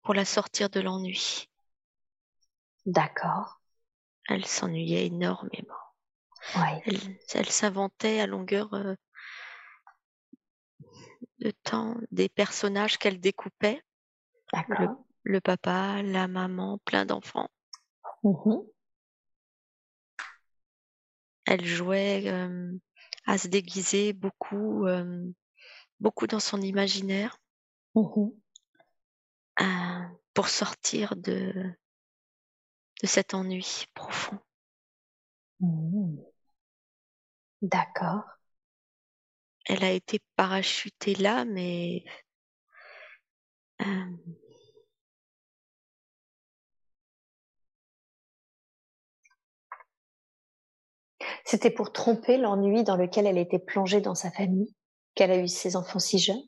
Pour la sortir de l'ennui. D'accord. Elle s'ennuyait énormément. Oui. Elle, elle s'inventait à longueur euh, de temps des personnages qu'elle découpait. D'accord. Le papa, la maman, plein d'enfants. Mhm. Elle jouait euh, à se déguiser beaucoup, euh, beaucoup dans son imaginaire Mhm. Pour sortir de, de cet ennui profond. Mhm. D'accord. Elle a été parachutée là, mais euh, C'était pour tromper l'ennui dans lequel elle était plongée dans sa famille qu'elle a eu ses enfants si jeunes?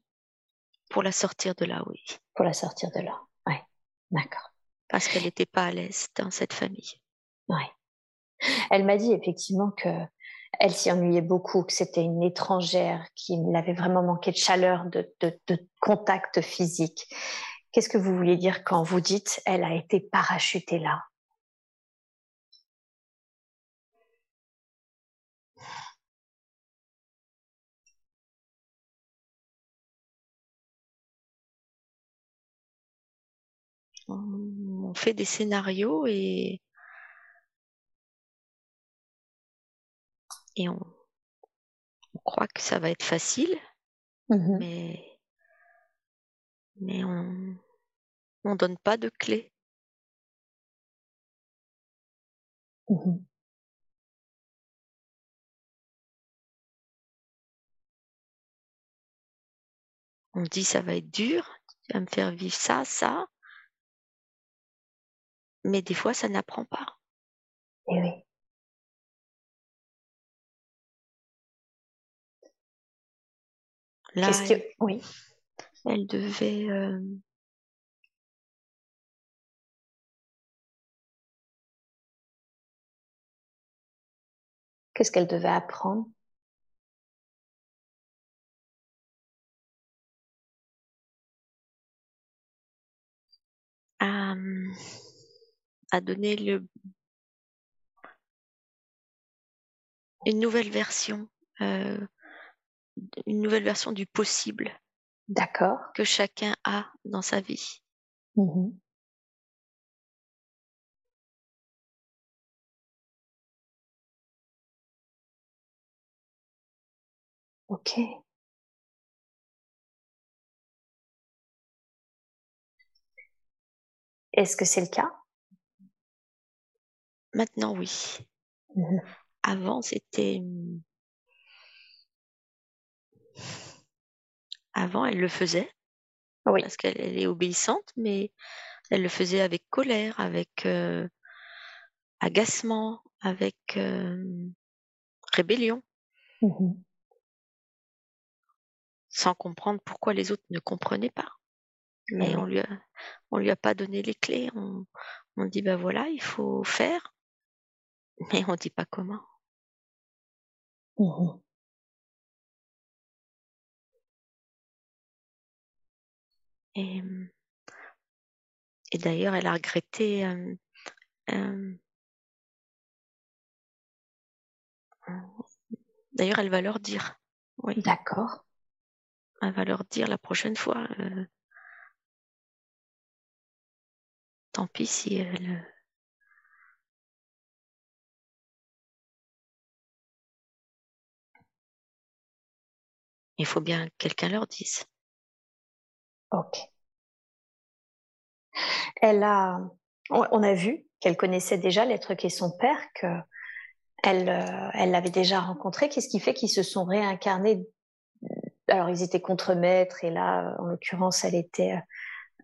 Pour la sortir de là, oui. pour la sortir de là. Oui. D'accord. Parce qu'elle n'était pas à l'aise dans cette famille. Oui. Elle m'a dit effectivement que elle s'y ennuyait beaucoup, que c'était une étrangère, qui l'avait vraiment manqué de chaleur, de, de, de contact physique. Qu'est-ce que vous voulez dire quand vous dites elle a été parachutée là? On, on fait des scénarios et, et on, on croit que ça va être facile, Mhm. mais, mais on on donne pas de clé. Mhm. On dit ça va être dur, tu vas me faire vivre ça, ça. Mais des fois, ça n'apprend pas. Eh oui. Là, que elle, oui elle devait euh, Qu'est-ce qu'elle devait apprendre? À donner le, une nouvelle version, euh, une nouvelle version du possible D'accord. que chacun a dans sa vie. Mhm. Ok. Est-ce que c'est le cas? Maintenant, oui. Mhm. Avant, c'était. Avant, elle le faisait Oui. parce qu'elle elle est obéissante, mais elle le faisait avec colère, avec euh, agacement, avec euh, rébellion, Mhm. sans comprendre pourquoi les autres ne comprenaient pas. Mais oui. on lui a, on lui a pas donné les clés, on, On dit ben voilà, il faut faire, mais on dit pas comment. Mhm. Et, et d'ailleurs, elle a regretté euh, euh, D'ailleurs, elle va leur dire. Oui. D'accord. Elle va leur dire la prochaine fois. euh, tant pis si elle. Il faut bien que quelqu'un leur dise. Ok. Elle a, on a vu qu'elle connaissait déjà l'être qui est son père, que elle, euh, l'avait déjà rencontré. Qu'est-ce qui fait qu'ils se sont réincarnés? Alors ils étaient contremaîtres et là, en l'occurrence, elle était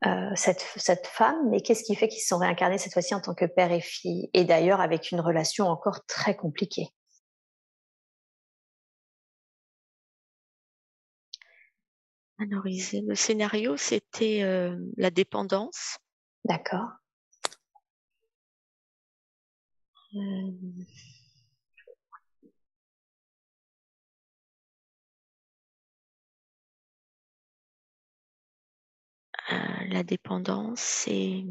euh, cette, cette femme. Mais qu'est-ce qui fait qu'ils se sont réincarnés cette fois-ci en tant que père et fille? Et d'ailleurs avec une relation encore très compliquée. Alors, le scénario, c'était euh, la dépendance. D'accord. Euh, euh, la dépendance et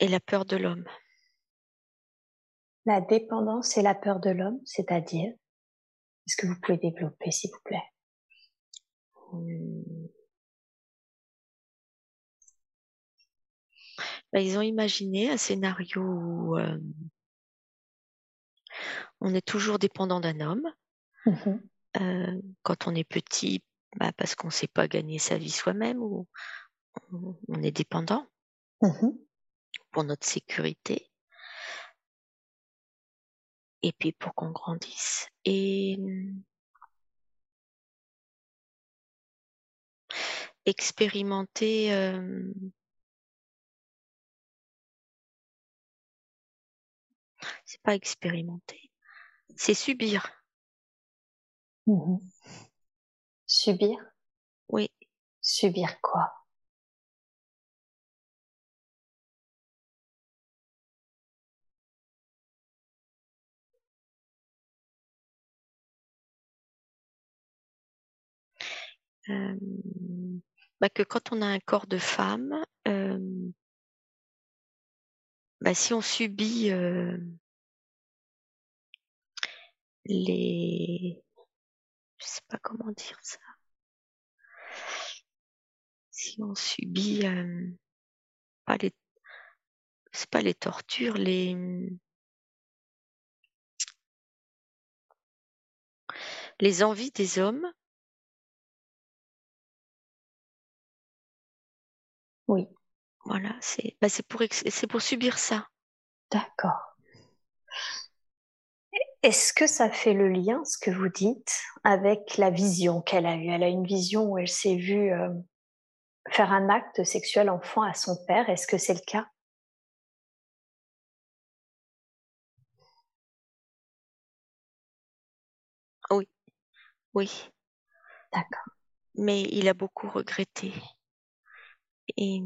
et la peur de l'homme. La dépendance et la peur de l'homme, c'est-à-dire Est-ce que vous pouvez développer, s'il vous plaît? Ben, ils ont imaginé un scénario où euh, on est toujours dépendant d'un homme. Mhm. Euh, quand on est petit, bah, parce qu'on ne sait pas gagner sa vie soi-même ou on, on est dépendant Mhm. pour notre sécurité et puis pour qu'on grandisse. Et hum, expérimenter euh, c'est pas expérimenter, c'est subir. Mhm. Subir? Oui, Subir quoi? Euh, bah, que quand on a un corps de femme, euh, bah, si on subit euh, les, je sais pas comment dire ça, si on subit pas les, c'est pas les tortures, les les envies des hommes, Oui, voilà, c'est bah, c'est pour ex- c'est pour subir ça. d'accord. Est-ce que ça fait le lien, ce que vous dites, avec la vision qu'elle a eue? Elle a une vision où elle s'est vue euh, faire un acte sexuel enfant à son père. Est-ce que c'est le cas? Oui, D'accord. mais il a beaucoup regretté. Et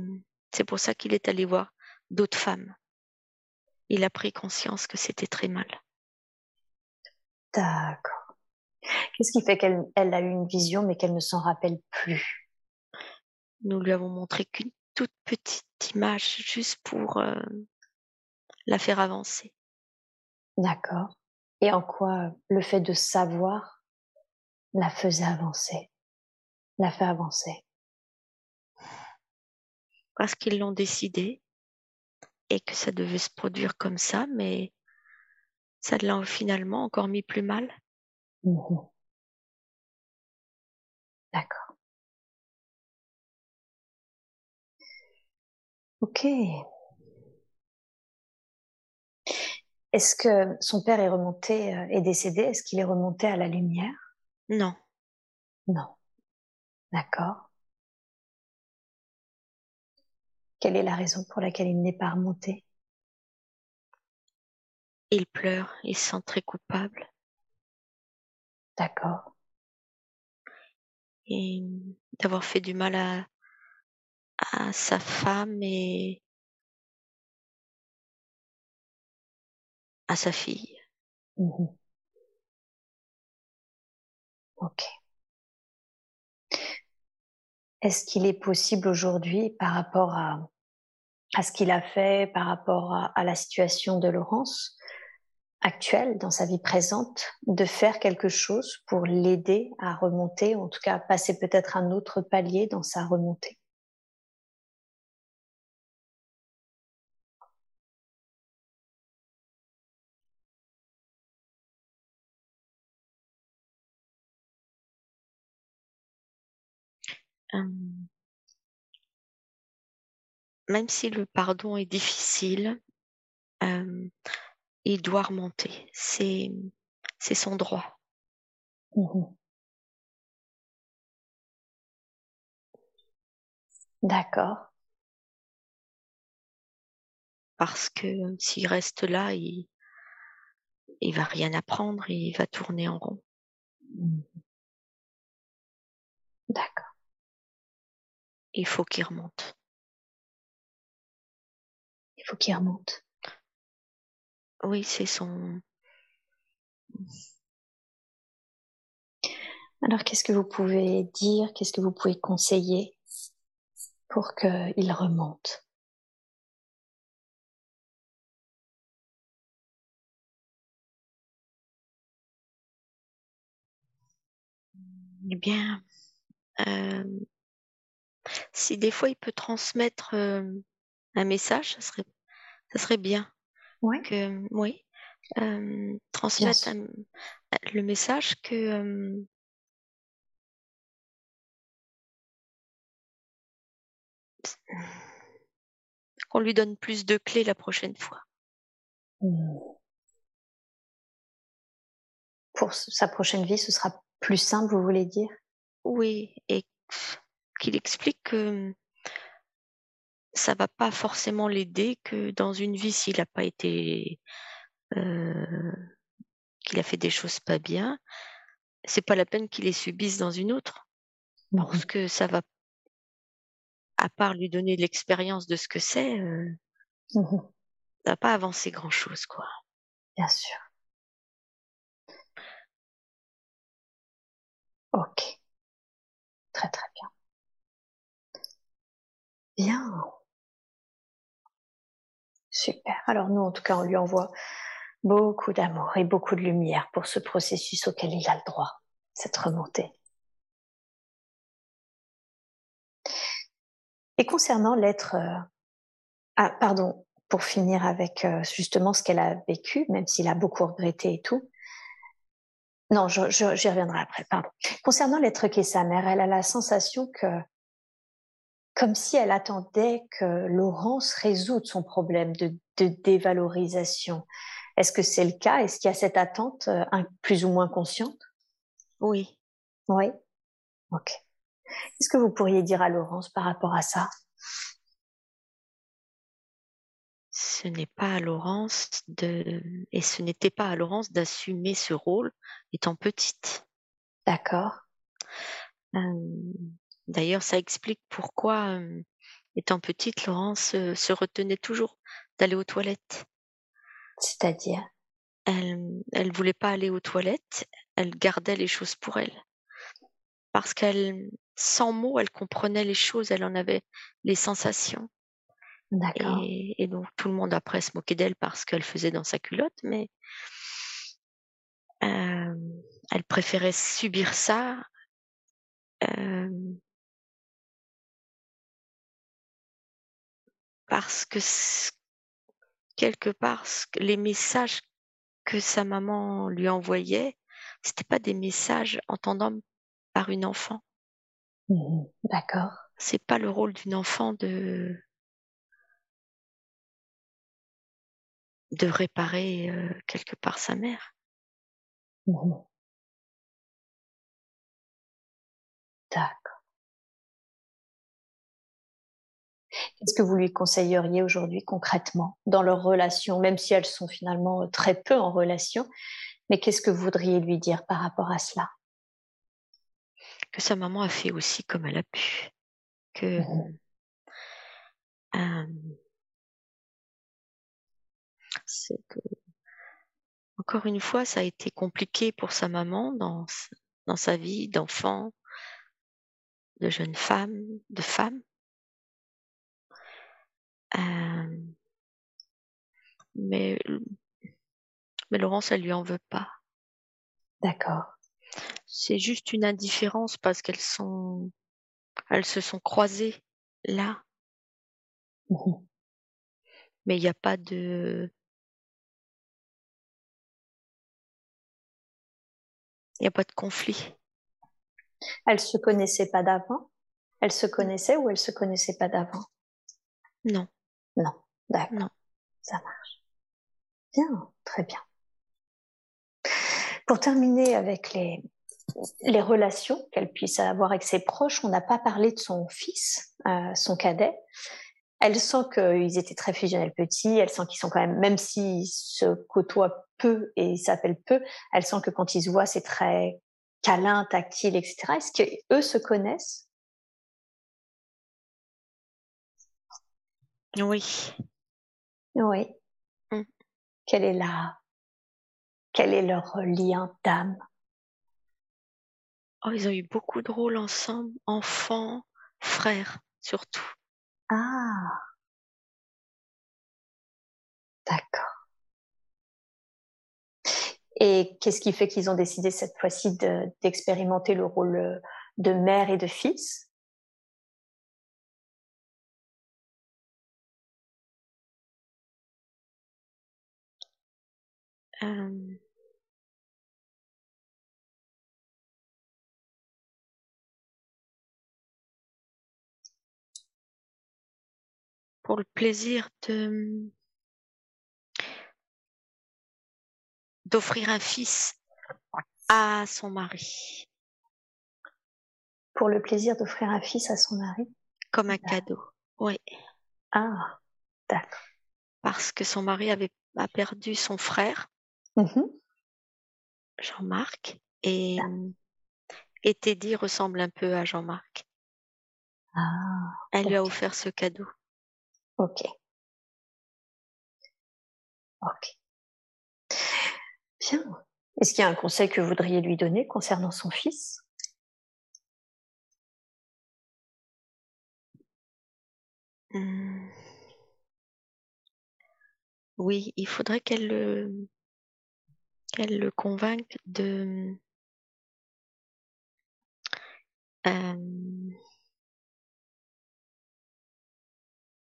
c'est pour ça qu'il est allé voir d'autres femmes. Il a pris conscience que c'était très mal. D'accord. Qu'est-ce qui fait qu'elle elle a eu une vision mais qu'elle ne s'en rappelle plus? Nous lui avons montré qu'une toute petite image juste pour euh, la faire avancer. D'accord. Et en quoi le fait de savoir la faisait avancer? La fait avancer? Parce qu'ils l'ont décidé et que ça devait se produire comme ça, mais ça l'a finalement encore mis plus mal. Mhm. D'accord. Ok. Est-ce que son père est remonté, euh, est décédé? Est-ce qu'il est remonté à la lumière? Non, Non. D'accord. Quelle est la raison pour laquelle il n'est pas remonté? Il pleure, il se sent très coupable. D'accord. et d'avoir fait du mal à, à sa femme et à sa fille. Mmh ok. Est-ce qu'il est possible aujourd'hui, par rapport à, ce qu'il a fait, par rapport à, à la situation de Laurence actuelle, dans sa vie présente, de faire quelque chose pour l'aider à remonter, en tout cas à passer peut-être un autre palier dans sa remontée? Même si le pardon est difficile, il doit remonter. C'est, c'est son droit. Mmh D'accord. Parce que s'il reste là, il, il va rien apprendre, il va tourner en rond. Mmh D'accord il faut qu'il remonte. Il faut qu'il remonte. Oui, c'est son. Alors, qu'est-ce que vous pouvez dire, qu'est-ce que vous pouvez conseiller pour qu'il remonte? Eh bien, euh, si des fois il peut transmettre un message, ça serait, ça serait bien. Ouais. Que, oui. transmettre le message que qu'on lui donne plus de clés la prochaine fois. Mmh. Pour sa prochaine vie, ce sera plus simple, vous voulez dire? Oui, et qu'il explique que ça va pas forcément l'aider, que dans une vie, s'il n'a pas été, euh, qu'il a fait des choses pas bien, c'est pas la peine qu'il les subisse dans une autre, parce mmh que ça va, à part lui donner l'expérience de ce que c'est, euh, mmh ça va pas avancer grand chose, quoi. Bien sûr. Ok. Très très bien. Bien. Super. Alors nous, en tout cas, on lui envoie beaucoup d'amour et beaucoup de lumière pour ce processus auquel il a le droit, cette remontée. Et concernant l'être... Euh, ah, pardon, pour finir avec euh, justement ce qu'elle a vécu, même s'il a beaucoup regretté et tout. Non, j'y reviendrai après, pardon. Concernant l'être qui est sa mère, elle a la sensation que comme si elle attendait que Laurence résoute son problème de, dévalorisation. Est-ce que c'est le cas? Est-ce qu'il y a cette attente euh, plus ou moins consciente? Oui. Oui. Ok. Qu'est-ce que vous pourriez dire à Laurence par rapport à ça? Ce n'est pas à Laurence de et ce n'était pas à Laurence d'assumer ce rôle étant petite. D'accord. Euh, D'ailleurs, ça explique pourquoi, étant petite, Laurence se retenait toujours d'aller aux toilettes. C'est-à-dire? Elle elle voulait pas aller aux toilettes, elle gardait les choses pour elle. Parce qu'elle sans mots, elle comprenait les choses, elle en avait les sensations. D'accord. Et, donc tout le monde après se moquait d'elle parce qu'elle faisait dans sa culotte, mais elle préférait subir ça parce que quelque part, les messages que sa maman lui envoyait, c'était pas des messages entendant par une enfant. Mmh d'accord. C'est pas le rôle d'une enfant de de réparer euh, quelque part sa mère. Mmh Qu'est-ce que vous lui conseilleriez aujourd'hui concrètement dans leur relation, même si elles sont finalement euh, très peu en relation, mais qu'est-ce que vous voudriez lui dire par rapport à cela? Que sa maman a fait aussi comme elle a pu. Que euh, c'est que encore une fois, ça a été compliqué pour sa maman dans dans sa vie d'enfant, de jeune femme, de femme. Euh, mais mais Laurence, elle lui en veut pas. D'accord. C'est juste une indifférence parce qu'elles sont elles se sont croisées là, Mhm. mais il n'y a pas de il y a pas de conflit. Elle se connaissait pas d'avant? Elle se connaissait ou elle se connaissait pas d'avant? Non. Non. D'accord. Ça marche. Bien, très bien. Pour terminer avec les, les relations qu'elle puisse avoir avec ses proches, on n'a pas parlé de son fils, euh, son cadet. Elle sent qu'ils étaient très fusionnels petits, elle sent qu'ils sont quand même, même s'ils se côtoient peu et ils s'appellent peu, elle sent que quand ils se voient, c'est très câlin, tactile, etc. Est-ce qu'eux se connaissent? Oui. Oui. Mm. Quelle est la, quel est leur lien d'âme? Oh, ils ont eu beaucoup de rôles ensemble, enfants, frères, surtout. Ah, d'accord. Et qu'est-ce qui fait qu'ils ont décidé cette fois-ci de- d'expérimenter le rôle de mère et de fils? Euh, pour le plaisir de d'offrir un fils à son mari pour le plaisir d'offrir un fils à son mari? Comme un cadeau. Oui, Ah, d'accord. parce que son mari avait a perdu son frère Mhm. Jean-Marc et et Teddy ressemble un peu à Jean-Marc. Ah, Elle lui a offert ce cadeau. ok. Ok. Bien. Est-ce qu'il y a un conseil que vous voudriez lui donner concernant son fils? Hmm. Oui, il faudrait qu'elle le qu'elle le convainque de euh,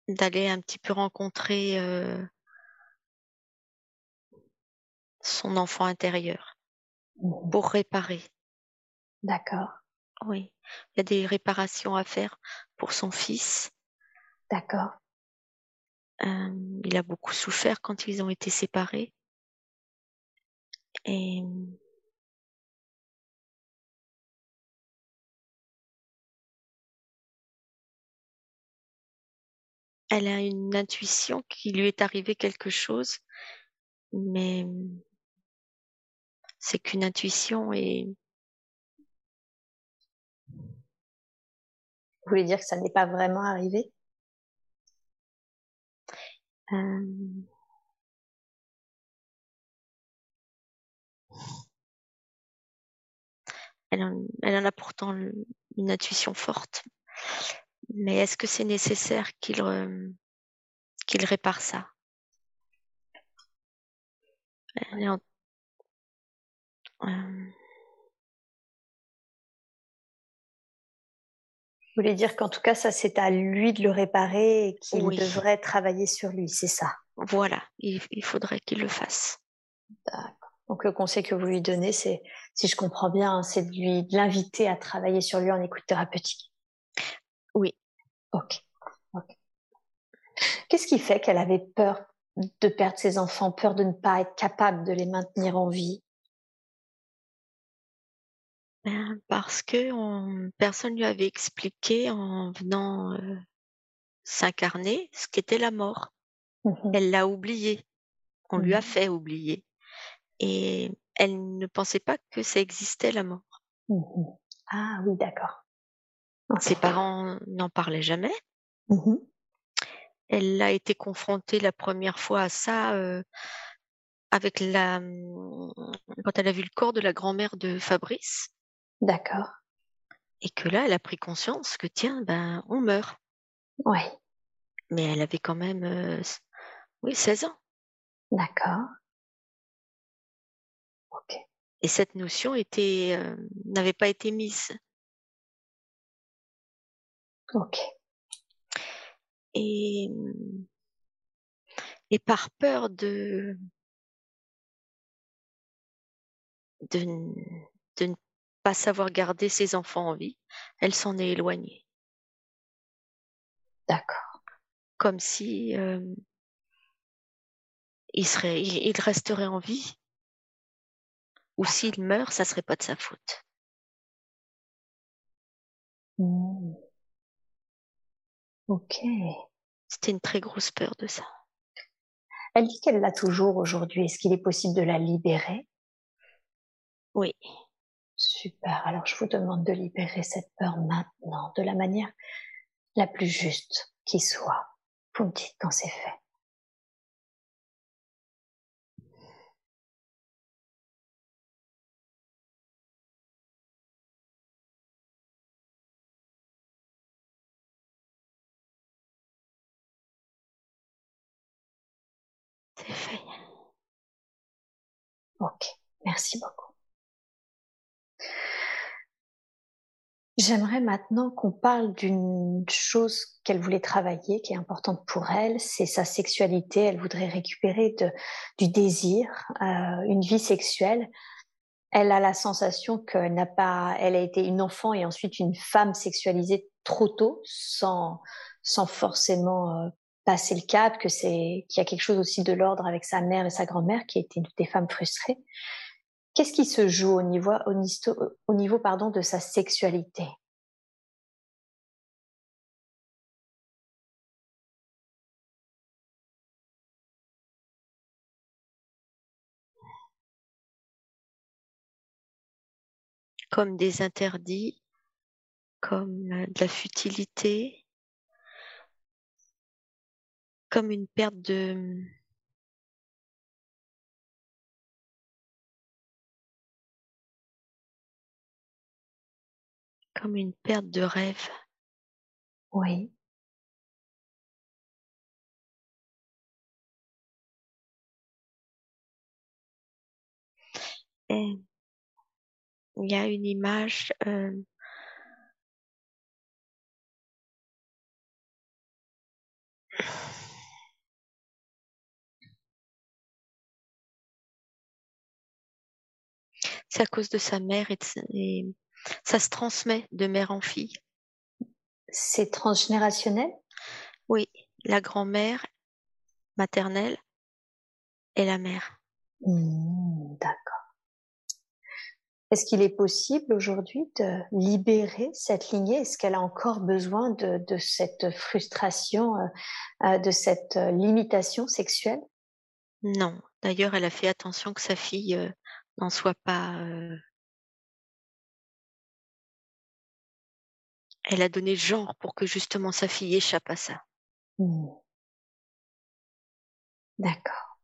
d'aller un petit peu rencontrer euh, son enfant intérieur Mhm. pour réparer. D'accord, Oui, il y a des réparations à faire pour son fils. d'accord. Euh, il a beaucoup souffert quand ils ont été séparés. Elle a une intuition qu'il lui est arrivé quelque chose, mais c'est qu'une intuition et Vous voulez dire que ça n'est pas vraiment arrivé? Euh, elle, en, elle en a pourtant une intuition forte. Mais est-ce que c'est nécessaire qu'il euh, qu'il répare ça? Elle est en- euh, Vous voulez dire qu'en tout cas, ça c'est à lui de le réparer et qu'il Oui. devrait travailler sur lui, c'est ça? Voilà, il, il faudrait qu'il le fasse. D'accord. Donc le conseil que vous lui donnez, c'est, si je comprends bien, hein, c'est de lui de l'inviter à travailler sur lui en écoute thérapeutique. Oui. Ok. ok. Qu'est-ce qui fait qu'elle avait peur de perdre ses enfants, peur de ne pas être capable de les maintenir en vie? Ben, Parce que on- personne lui avait expliqué en venant euh, s'incarner ce qu'était la mort. Mhm. Elle l'a oublié. On lui a Mhm. fait oublier. Et elle ne pensait pas que ça existait la mort. Mhm. Ah oui, d'accord. Ses parents n'en parlaient jamais. Mmh Elle a été confrontée la première fois à ça euh, avec la mmh, quand elle a vu le corps de la grand-mère de Fabrice D'accord. et que là, elle a pris conscience que tiens, ben on meurt. Oui, Mais elle avait quand même euh, oui 16 ans. d'accord. Et cette notion était euh, n'avait pas été mise. Ok. Et mmh, et par peur de de, de ne pas savoir garder ses enfants en vie, elle s'en est éloignée. D'accord. Comme si euh, il serait, il, il resterait en vie. Ou s'il meurt, ça serait pas de sa faute. Mmh. Ok. C'était une très grosse peur de ça. Elle dit qu'elle l'a toujours aujourd'hui. Est-ce qu'il est possible de la libérer? Oui. Super. Alors je vous demande de libérer cette peur maintenant, de la manière la plus juste qui soit. Vous me dites quand c'est fait. Merci beaucoup. J'aimerais maintenant qu'on parle d'une chose qu'elle voulait travailler, qui est importante pour elle, c'est sa sexualité. Elle voudrait récupérer du désir, euh, une vie sexuelle. Elle a la sensation qu'elle n'a pas, elle a été une enfant et ensuite une femme sexualisée trop tôt, sans, sans forcément euh, passer le cap, que c'est, qu'il y a quelque chose aussi de l'ordre avec sa mère et sa grand-mère qui étaient des femmes frustrées. Qu'est-ce qui se joue au niveau, au, niveau pardon, de sa sexualité? Comme des interdits, comme euh, de la futilité, comme une perte de, comme une perte de rêve. Oui. Et il y a une image euh, c'est à cause de sa mère et, de et ça se transmet de mère en fille? C'est transgénérationnel? Oui, la grand-mère maternelle et la mère. Mmh, D'accord. Est-ce qu'il est possible aujourd'hui de libérer cette lignée? Est-ce qu'elle a encore besoin de, de cette frustration, euh, euh, de cette euh, limitation sexuelle? Non, d'ailleurs, elle a fait attention que sa fille euh, n'en soit pas. euh, Elle a donné le genre pour que justement sa fille échappe à ça. Mmh. D'accord.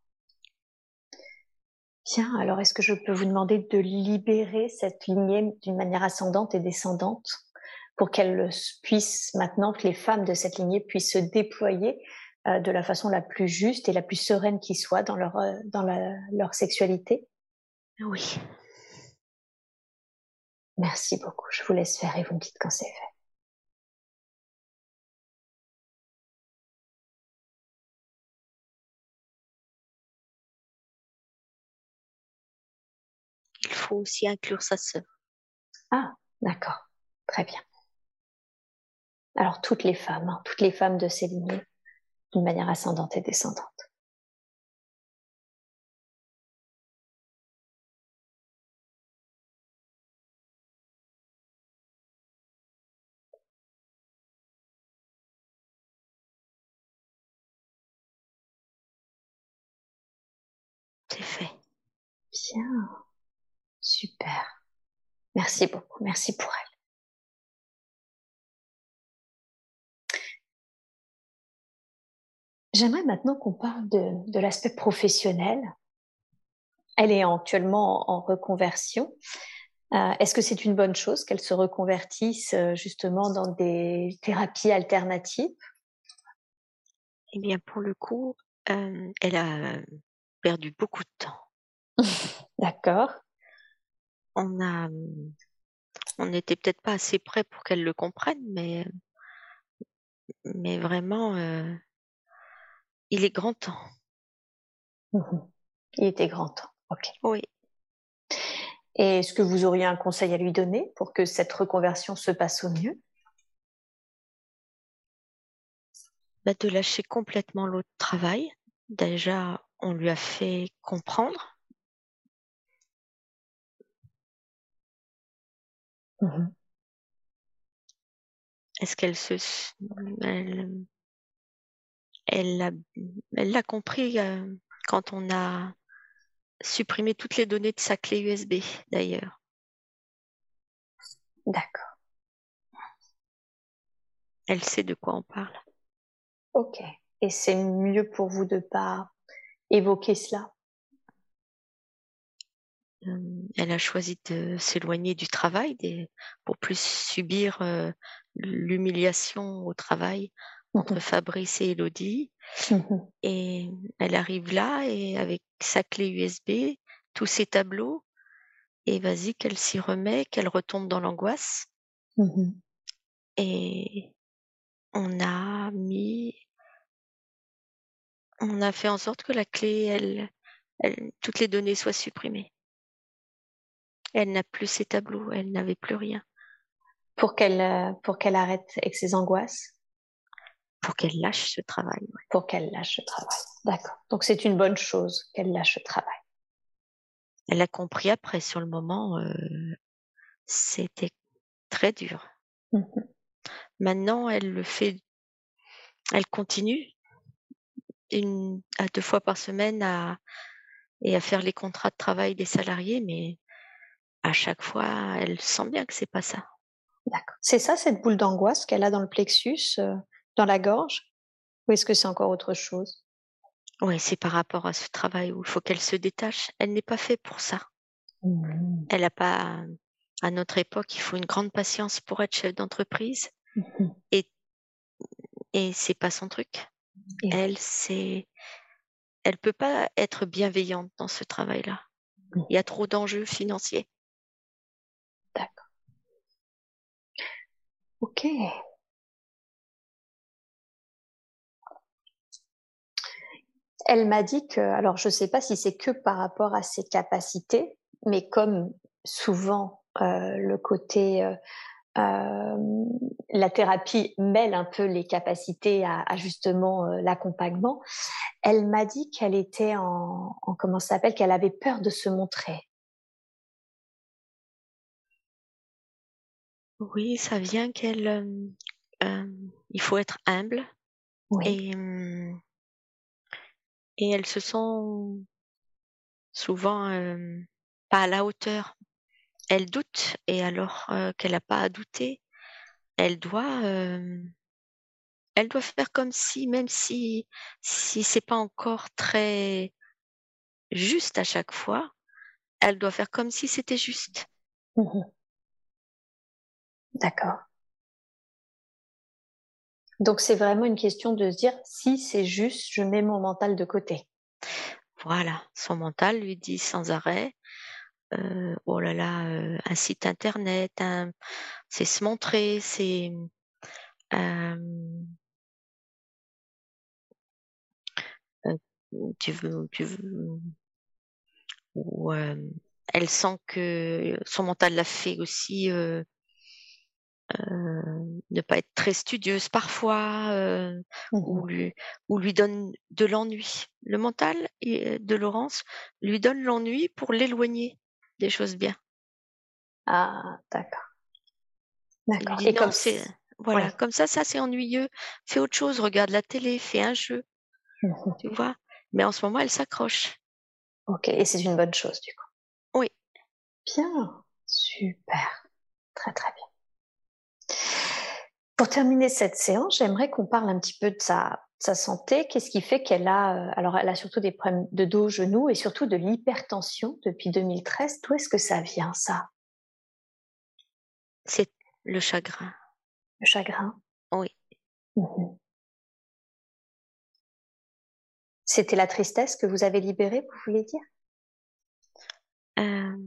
Bien, alors est-ce que je peux vous demander de libérer cette lignée d'une manière ascendante et descendante pour qu'elle puisse maintenant, que les femmes de cette lignée puissent se déployer euh, de la façon la plus juste et la plus sereine qui soit dans leur, euh, dans la- leur sexualité? Oui. Merci beaucoup. Je vous laisse faire et vous me dites quand c'est fait. Faut aussi inclure sa sœur. Ah, d'accord. Très bien. Alors toutes les femmes, hein, toutes les femmes de ces lignées, d'une manière ascendante et descendante. C'est fait. Bien. Super. Merci beaucoup. Merci pour elle. J'aimerais maintenant qu'on parle de, l'aspect professionnel. Elle est actuellement en reconversion. Euh, est-ce que c'est une bonne chose qu'elle se reconvertisse euh, justement dans des thérapies alternatives? Eh bien, pour le coup, euh, elle a perdu beaucoup de temps. *laughs* D'accord. On a, on n'était peut-être pas assez près pour qu'elle le comprenne, mais, mais vraiment, il est grand temps. Mmh il était grand temps. Ok. Oui. Et est-ce que vous auriez un conseil à lui donner pour que cette reconversion se passe au mieux? Bah, De lâcher complètement l'autre travail. Déjà, on lui a fait comprendre. Mmh Est-ce qu'elle se... Elle, elle l'a elle compris euh, quand on a supprimer toutes les données de sa clé USB d'ailleurs? D'accord. Elle sait de quoi on parle. Ok. Et c'est mieux pour vous de pas évoquer cela? Elle a choisi de s'éloigner du travail des, pour plus subir euh, l'humiliation au travail entre Fabrice et Elodie. Mmh et elle arrive là et avec sa clé USB, tous ses tableaux, et vas-y qu'elle s'y remet, qu'elle retombe dans l'angoisse. Mmh et on a mis, on a fait en sorte que la clé, elle, elle toutes les données soient supprimées. Elle n'a plus ses tableaux, elle n'avait plus rien. Pour qu'elle, euh, pour qu'elle arrête avec ses angoisses? Pour qu'elle lâche ce travail. Pour qu'elle lâche ce travail. D'accord. Donc c'est une bonne chose qu'elle lâche ce travail. Elle a compris après, sur le moment, euh, c'était très dur. Mmh Maintenant, elle le fait, elle continue une à deux fois par semaine à et à faire les contrats de travail des salariés, mais à chaque fois, elle sent bien que c'est pas ça. D'accord. C'est ça cette boule d'angoisse qu'elle a dans le plexus euh, dans la gorge? Ou est-ce que c'est encore autre chose? Oui, c'est par rapport à ce travail où il faut qu'elle se détache. Elle n'est pas faite pour ça. Mmh. Elle n'a pas, à notre époque, il faut une grande patience pour être chef d'entreprise. Mmh *laughs* et, et c'est pas son truc. Elle, c'est, elle peut pas être bienveillante dans ce travail-là. Mmh. Il y a trop d'enjeux financiers. D'accord. Ok. Elle m'a dit que, alors je ne sais pas si c'est que par rapport à ses capacités, mais comme souvent euh, le côté, euh, euh, la thérapie mêle un peu les capacités à, justement l'accompagnement, elle m'a dit qu'elle était en, en comment ça s'appelle, qu'elle avait peur de se montrer. Oui, ça vient qu'elle, il faut être humble oui. et et elles se sent souvent pas à la hauteur. Elle doute et alors qu'elle n'a pas à douter, elle doit elle doit faire comme si, même si si c'est pas encore très juste à chaque fois, elle doit faire comme si c'était juste. Mmh D'accord. Donc c'est vraiment une question de se dire si c'est juste, je mets mon mental de côté. Voilà, son mental lui dit sans arrêt, euh, oh là là, euh, un site internet, c'est se montrer, c'est euh, tu veux, elle sent que son mental l'a fait aussi ne pas être très studieuse parfois, mmh ou, lui, ou lui donne de l'ennui. Le mental de Laurence lui donne l'ennui pour l'éloigner des choses bien. Ah, d'accord. D'accord. Et comme c'est voilà, comme ça, ça c'est ennuyeux. Fais autre chose, regarde la télé, fais un jeu. Mmh tu vois? Mais en ce moment, elle s'accroche. Ok, et c'est une bonne chose du coup. Oui. Bien, super, très très bien. Pour terminer cette séance, j'aimerais qu'on parle un petit peu de sa, sa santé. Qu'est-ce qui fait qu'elle a, alors elle a surtout des problèmes de dos, genoux et surtout de l'hypertension depuis 2013. D'où est-ce que ça vient, ça? C'est le chagrin. Le chagrin? Oui. Mmh C'était la tristesse que vous avez libérée, vous voulez dire? Euh,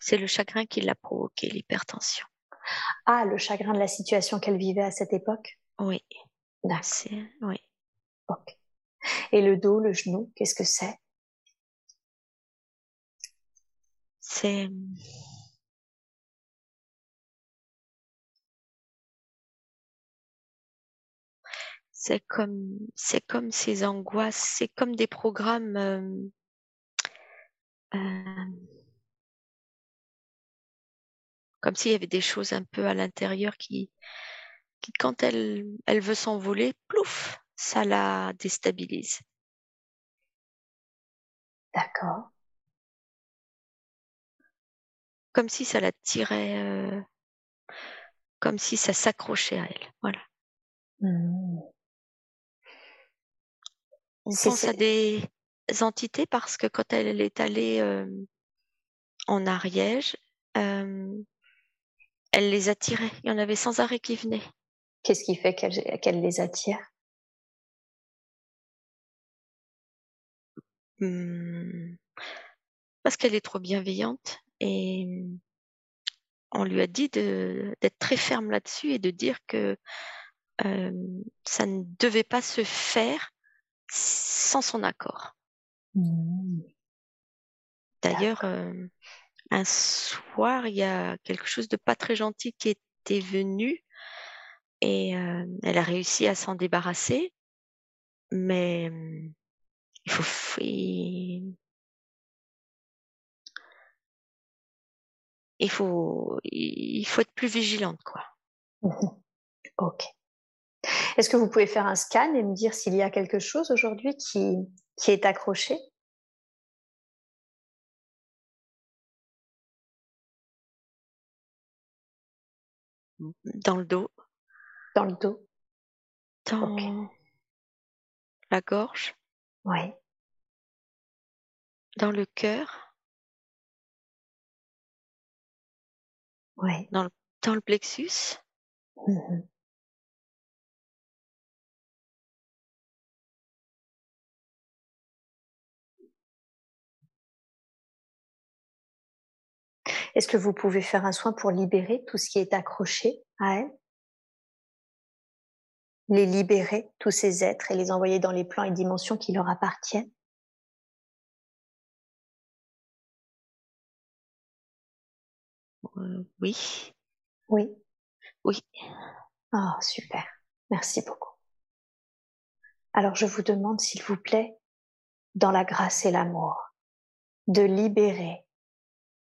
C'est le chagrin qui l'a provoqué, l'hypertension. Ah, le chagrin de la situation qu'elle vivait à cette époque Oui. D'accord. Oui. Ok. Et le dos, le genou, qu'est-ce que c'est? C'est c'est comme c'est comme ces angoisses, c'est comme des programmes euh, euh, comme s'il y avait des choses un peu à l'intérieur qui, qui quand elle, elle veut s'envoler, plouf, ça la déstabilise. D'accord. Comme si ça la tirait, euh, comme si ça s'accrochait à elle. Voilà. Mmh. On pense à des entités parce que quand elle est allée euh, en Ariège, euh, elle les attirait. Il y en avait sans arrêt qui venaient. Qu'est-ce qui fait qu'elle les attire? Mmh. Parce qu'elle est trop bienveillante et on lui a dit d'être très ferme là-dessus et de dire que euh, ça ne devait pas se faire sans son accord. Mmh. D'ailleurs, euh, un soir, il y a quelque chose de pas très gentil qui était venu et euh, elle a réussi à s'en débarrasser, mais il faut il, faut il faut être plus vigilante quoi. Mmh ok. Est-ce que vous pouvez faire un scan et me dire s'il y a quelque chose aujourd'hui qui est accroché? Dans le dos. Dans le dos Dans la gorge. Oui. Dans le cœur. Oui. Dans le, dans le plexus. Mmh Est-ce que vous pouvez faire un soin pour libérer tout ce qui est accroché à elle? Les libérer, tous ces êtres, et les envoyer dans les plans et dimensions qui leur appartiennent? Euh, Oui. Oui. Oui. Ah, super. Merci beaucoup. Alors je vous demande, s'il vous plaît, dans la grâce et l'amour, de libérer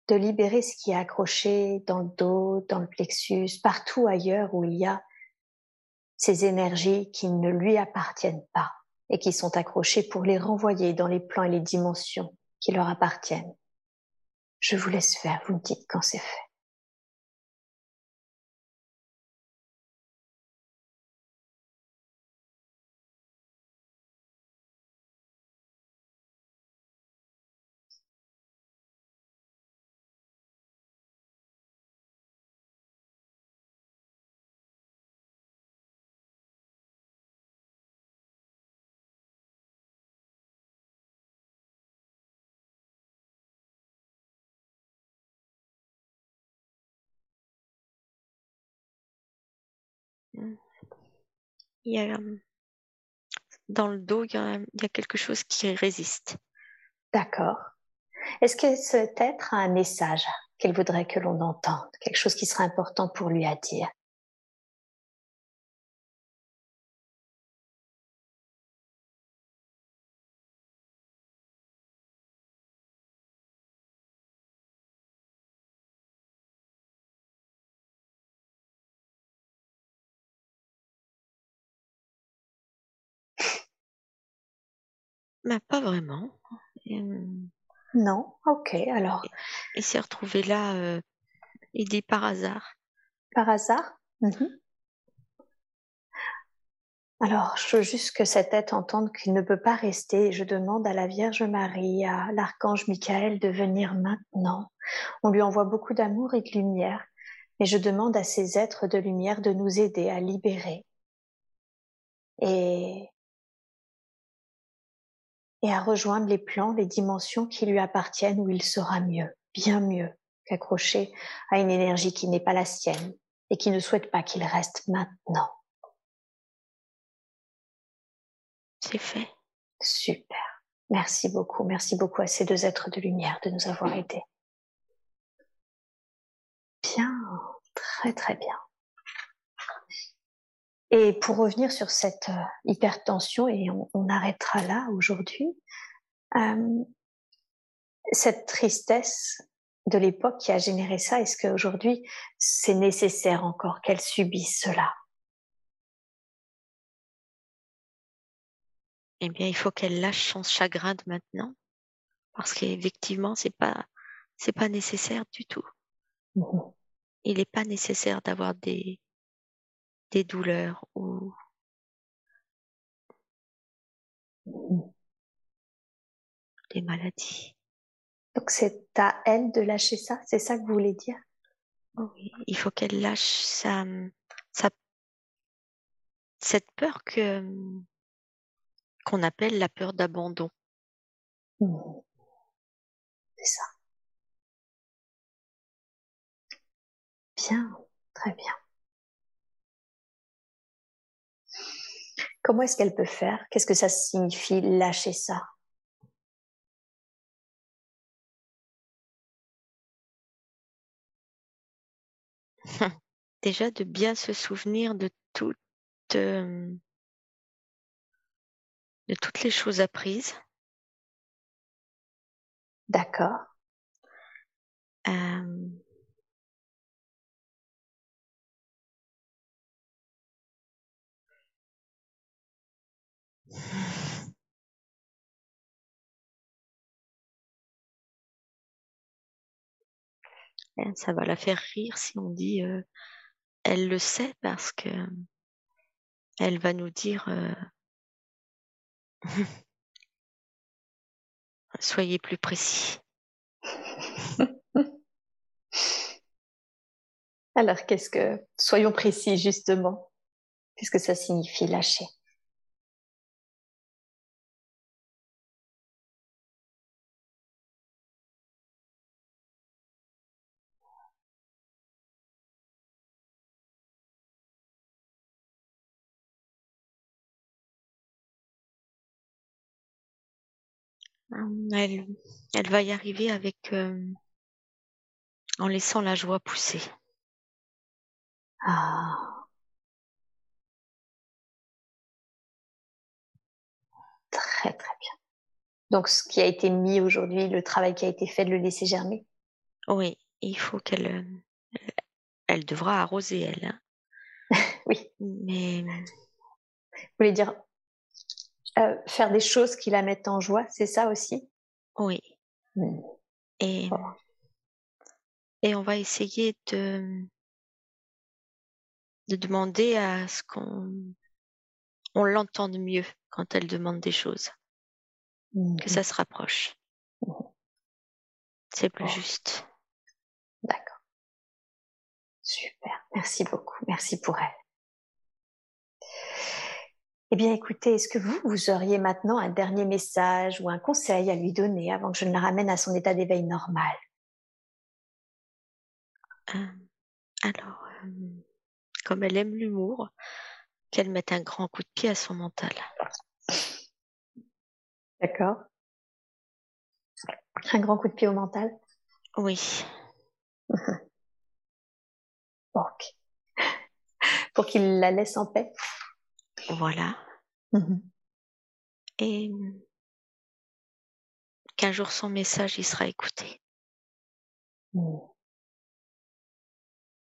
de libérer ce qui est accroché dans le dos, dans le plexus, partout ailleurs où il y a ces énergies qui ne lui appartiennent pas et qui sont accrochées pour les renvoyer dans les plans et les dimensions qui leur appartiennent. Je vous laisse faire, vous me dites quand c'est fait. Il y a, dans le dos, il y, a, quelque chose qui résiste. D'accord. Est-ce que cet être un message qu'elle voudrait que l'on entende, quelque chose qui serait important pour lui à dire? Mais pas vraiment. Non, ok, alors. Il s'est retrouvé là, euh, il dit par hasard. Par hasard? Mmh Alors, je veux juste que cette tête entende qu'il ne peut pas rester. Je demande à la Vierge Marie, à l'archange Michael de venir maintenant. On lui envoie beaucoup d'amour et de lumière. Et je demande à ces êtres de lumière de nous aider à libérer et, et à rejoindre les plans, les dimensions qui lui appartiennent où il sera mieux, bien mieux qu'accroché à une énergie qui n'est pas la sienne et qui ne souhaite pas qu'il reste maintenant. C'est fait. Super. Merci beaucoup. Merci beaucoup à ces deux êtres de lumière de nous avoir aidés. Bien. Très très bien. Et pour revenir sur cette euh, hypertension, et on, arrêtera là aujourd'hui, euh, cette tristesse de l'époque qui a généré ça, est-ce qu'aujourd'hui c'est nécessaire encore qu'elle subisse cela? Eh bien, il faut qu'elle lâche son chagrin de maintenant, parce qu'effectivement, c'est pas, c'est pas nécessaire du tout. Mmh il n'est pas nécessaire d'avoir des, des douleurs ou des maladies. Donc c'est à elle de lâcher ça, c'est ça que vous voulez dire? Oui, il faut qu'elle lâche sa, sa, cette peur que qu'on appelle la peur d'abandon. Mmh. C'est ça. Bien, très bien. Comment est-ce qu'elle peut faire? Qu'est-ce que ça signifie lâcher ça? Déjà de bien se souvenir de toutes euh, de toutes les choses apprises. D'accord. Euh, ça va la faire rire si on dit euh, elle le sait parce que elle va nous dire euh, *laughs* soyez plus précis. *laughs* Alors qu'est-ce que soyons précis justement Qu'est-ce que ça signifie lâcher? Elle, elle va y arriver avec euh, en laissant la joie pousser. Ah. Très très bien. Donc ce qui a été mis aujourd'hui, le travail qui a été fait de le laisser germer? Oui, il faut qu'elle euh, elle devra arroser elle. Hein. *laughs* oui. Mais vous voulez dire euh, faire des choses qui la mettent en joie, c'est ça aussi? Oui. Mmh. Et, et on va essayer de, de demander à ce qu'on on l'entende mieux quand elle demande des choses. Que mmh ça se rapproche. Mmh c'est plus juste. D'accord. Super. Merci beaucoup. Merci pour elle. Eh bien, écoutez, est-ce que vous, vous auriez maintenant un dernier message ou un conseil à lui donner avant que je ne la ramène à son état d'éveil normal? Euh, Alors, euh, comme elle aime l'humour, qu'elle mette un grand coup de pied à son mental. D'accord. Un grand coup de pied au mental? Oui. *laughs* ok. Pour qu'il la laisse en paix? Voilà. Mmh Et qu'un jour son message il sera écouté. Mmh.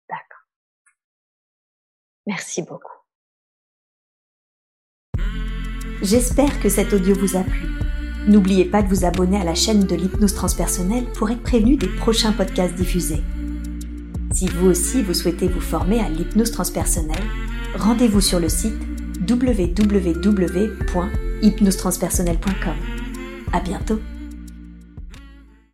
D'accord. Merci beaucoup. J'espère que cet audio vous a plu. N'oubliez pas de vous abonner à la chaîne de l'hypnose transpersonnelle pour être prévenu des prochains podcasts diffusés. Si vous aussi vous souhaitez vous former à l'hypnose transpersonnelle, rendez-vous sur le site www.hypnosetranspersonnelle.com. À bientôt!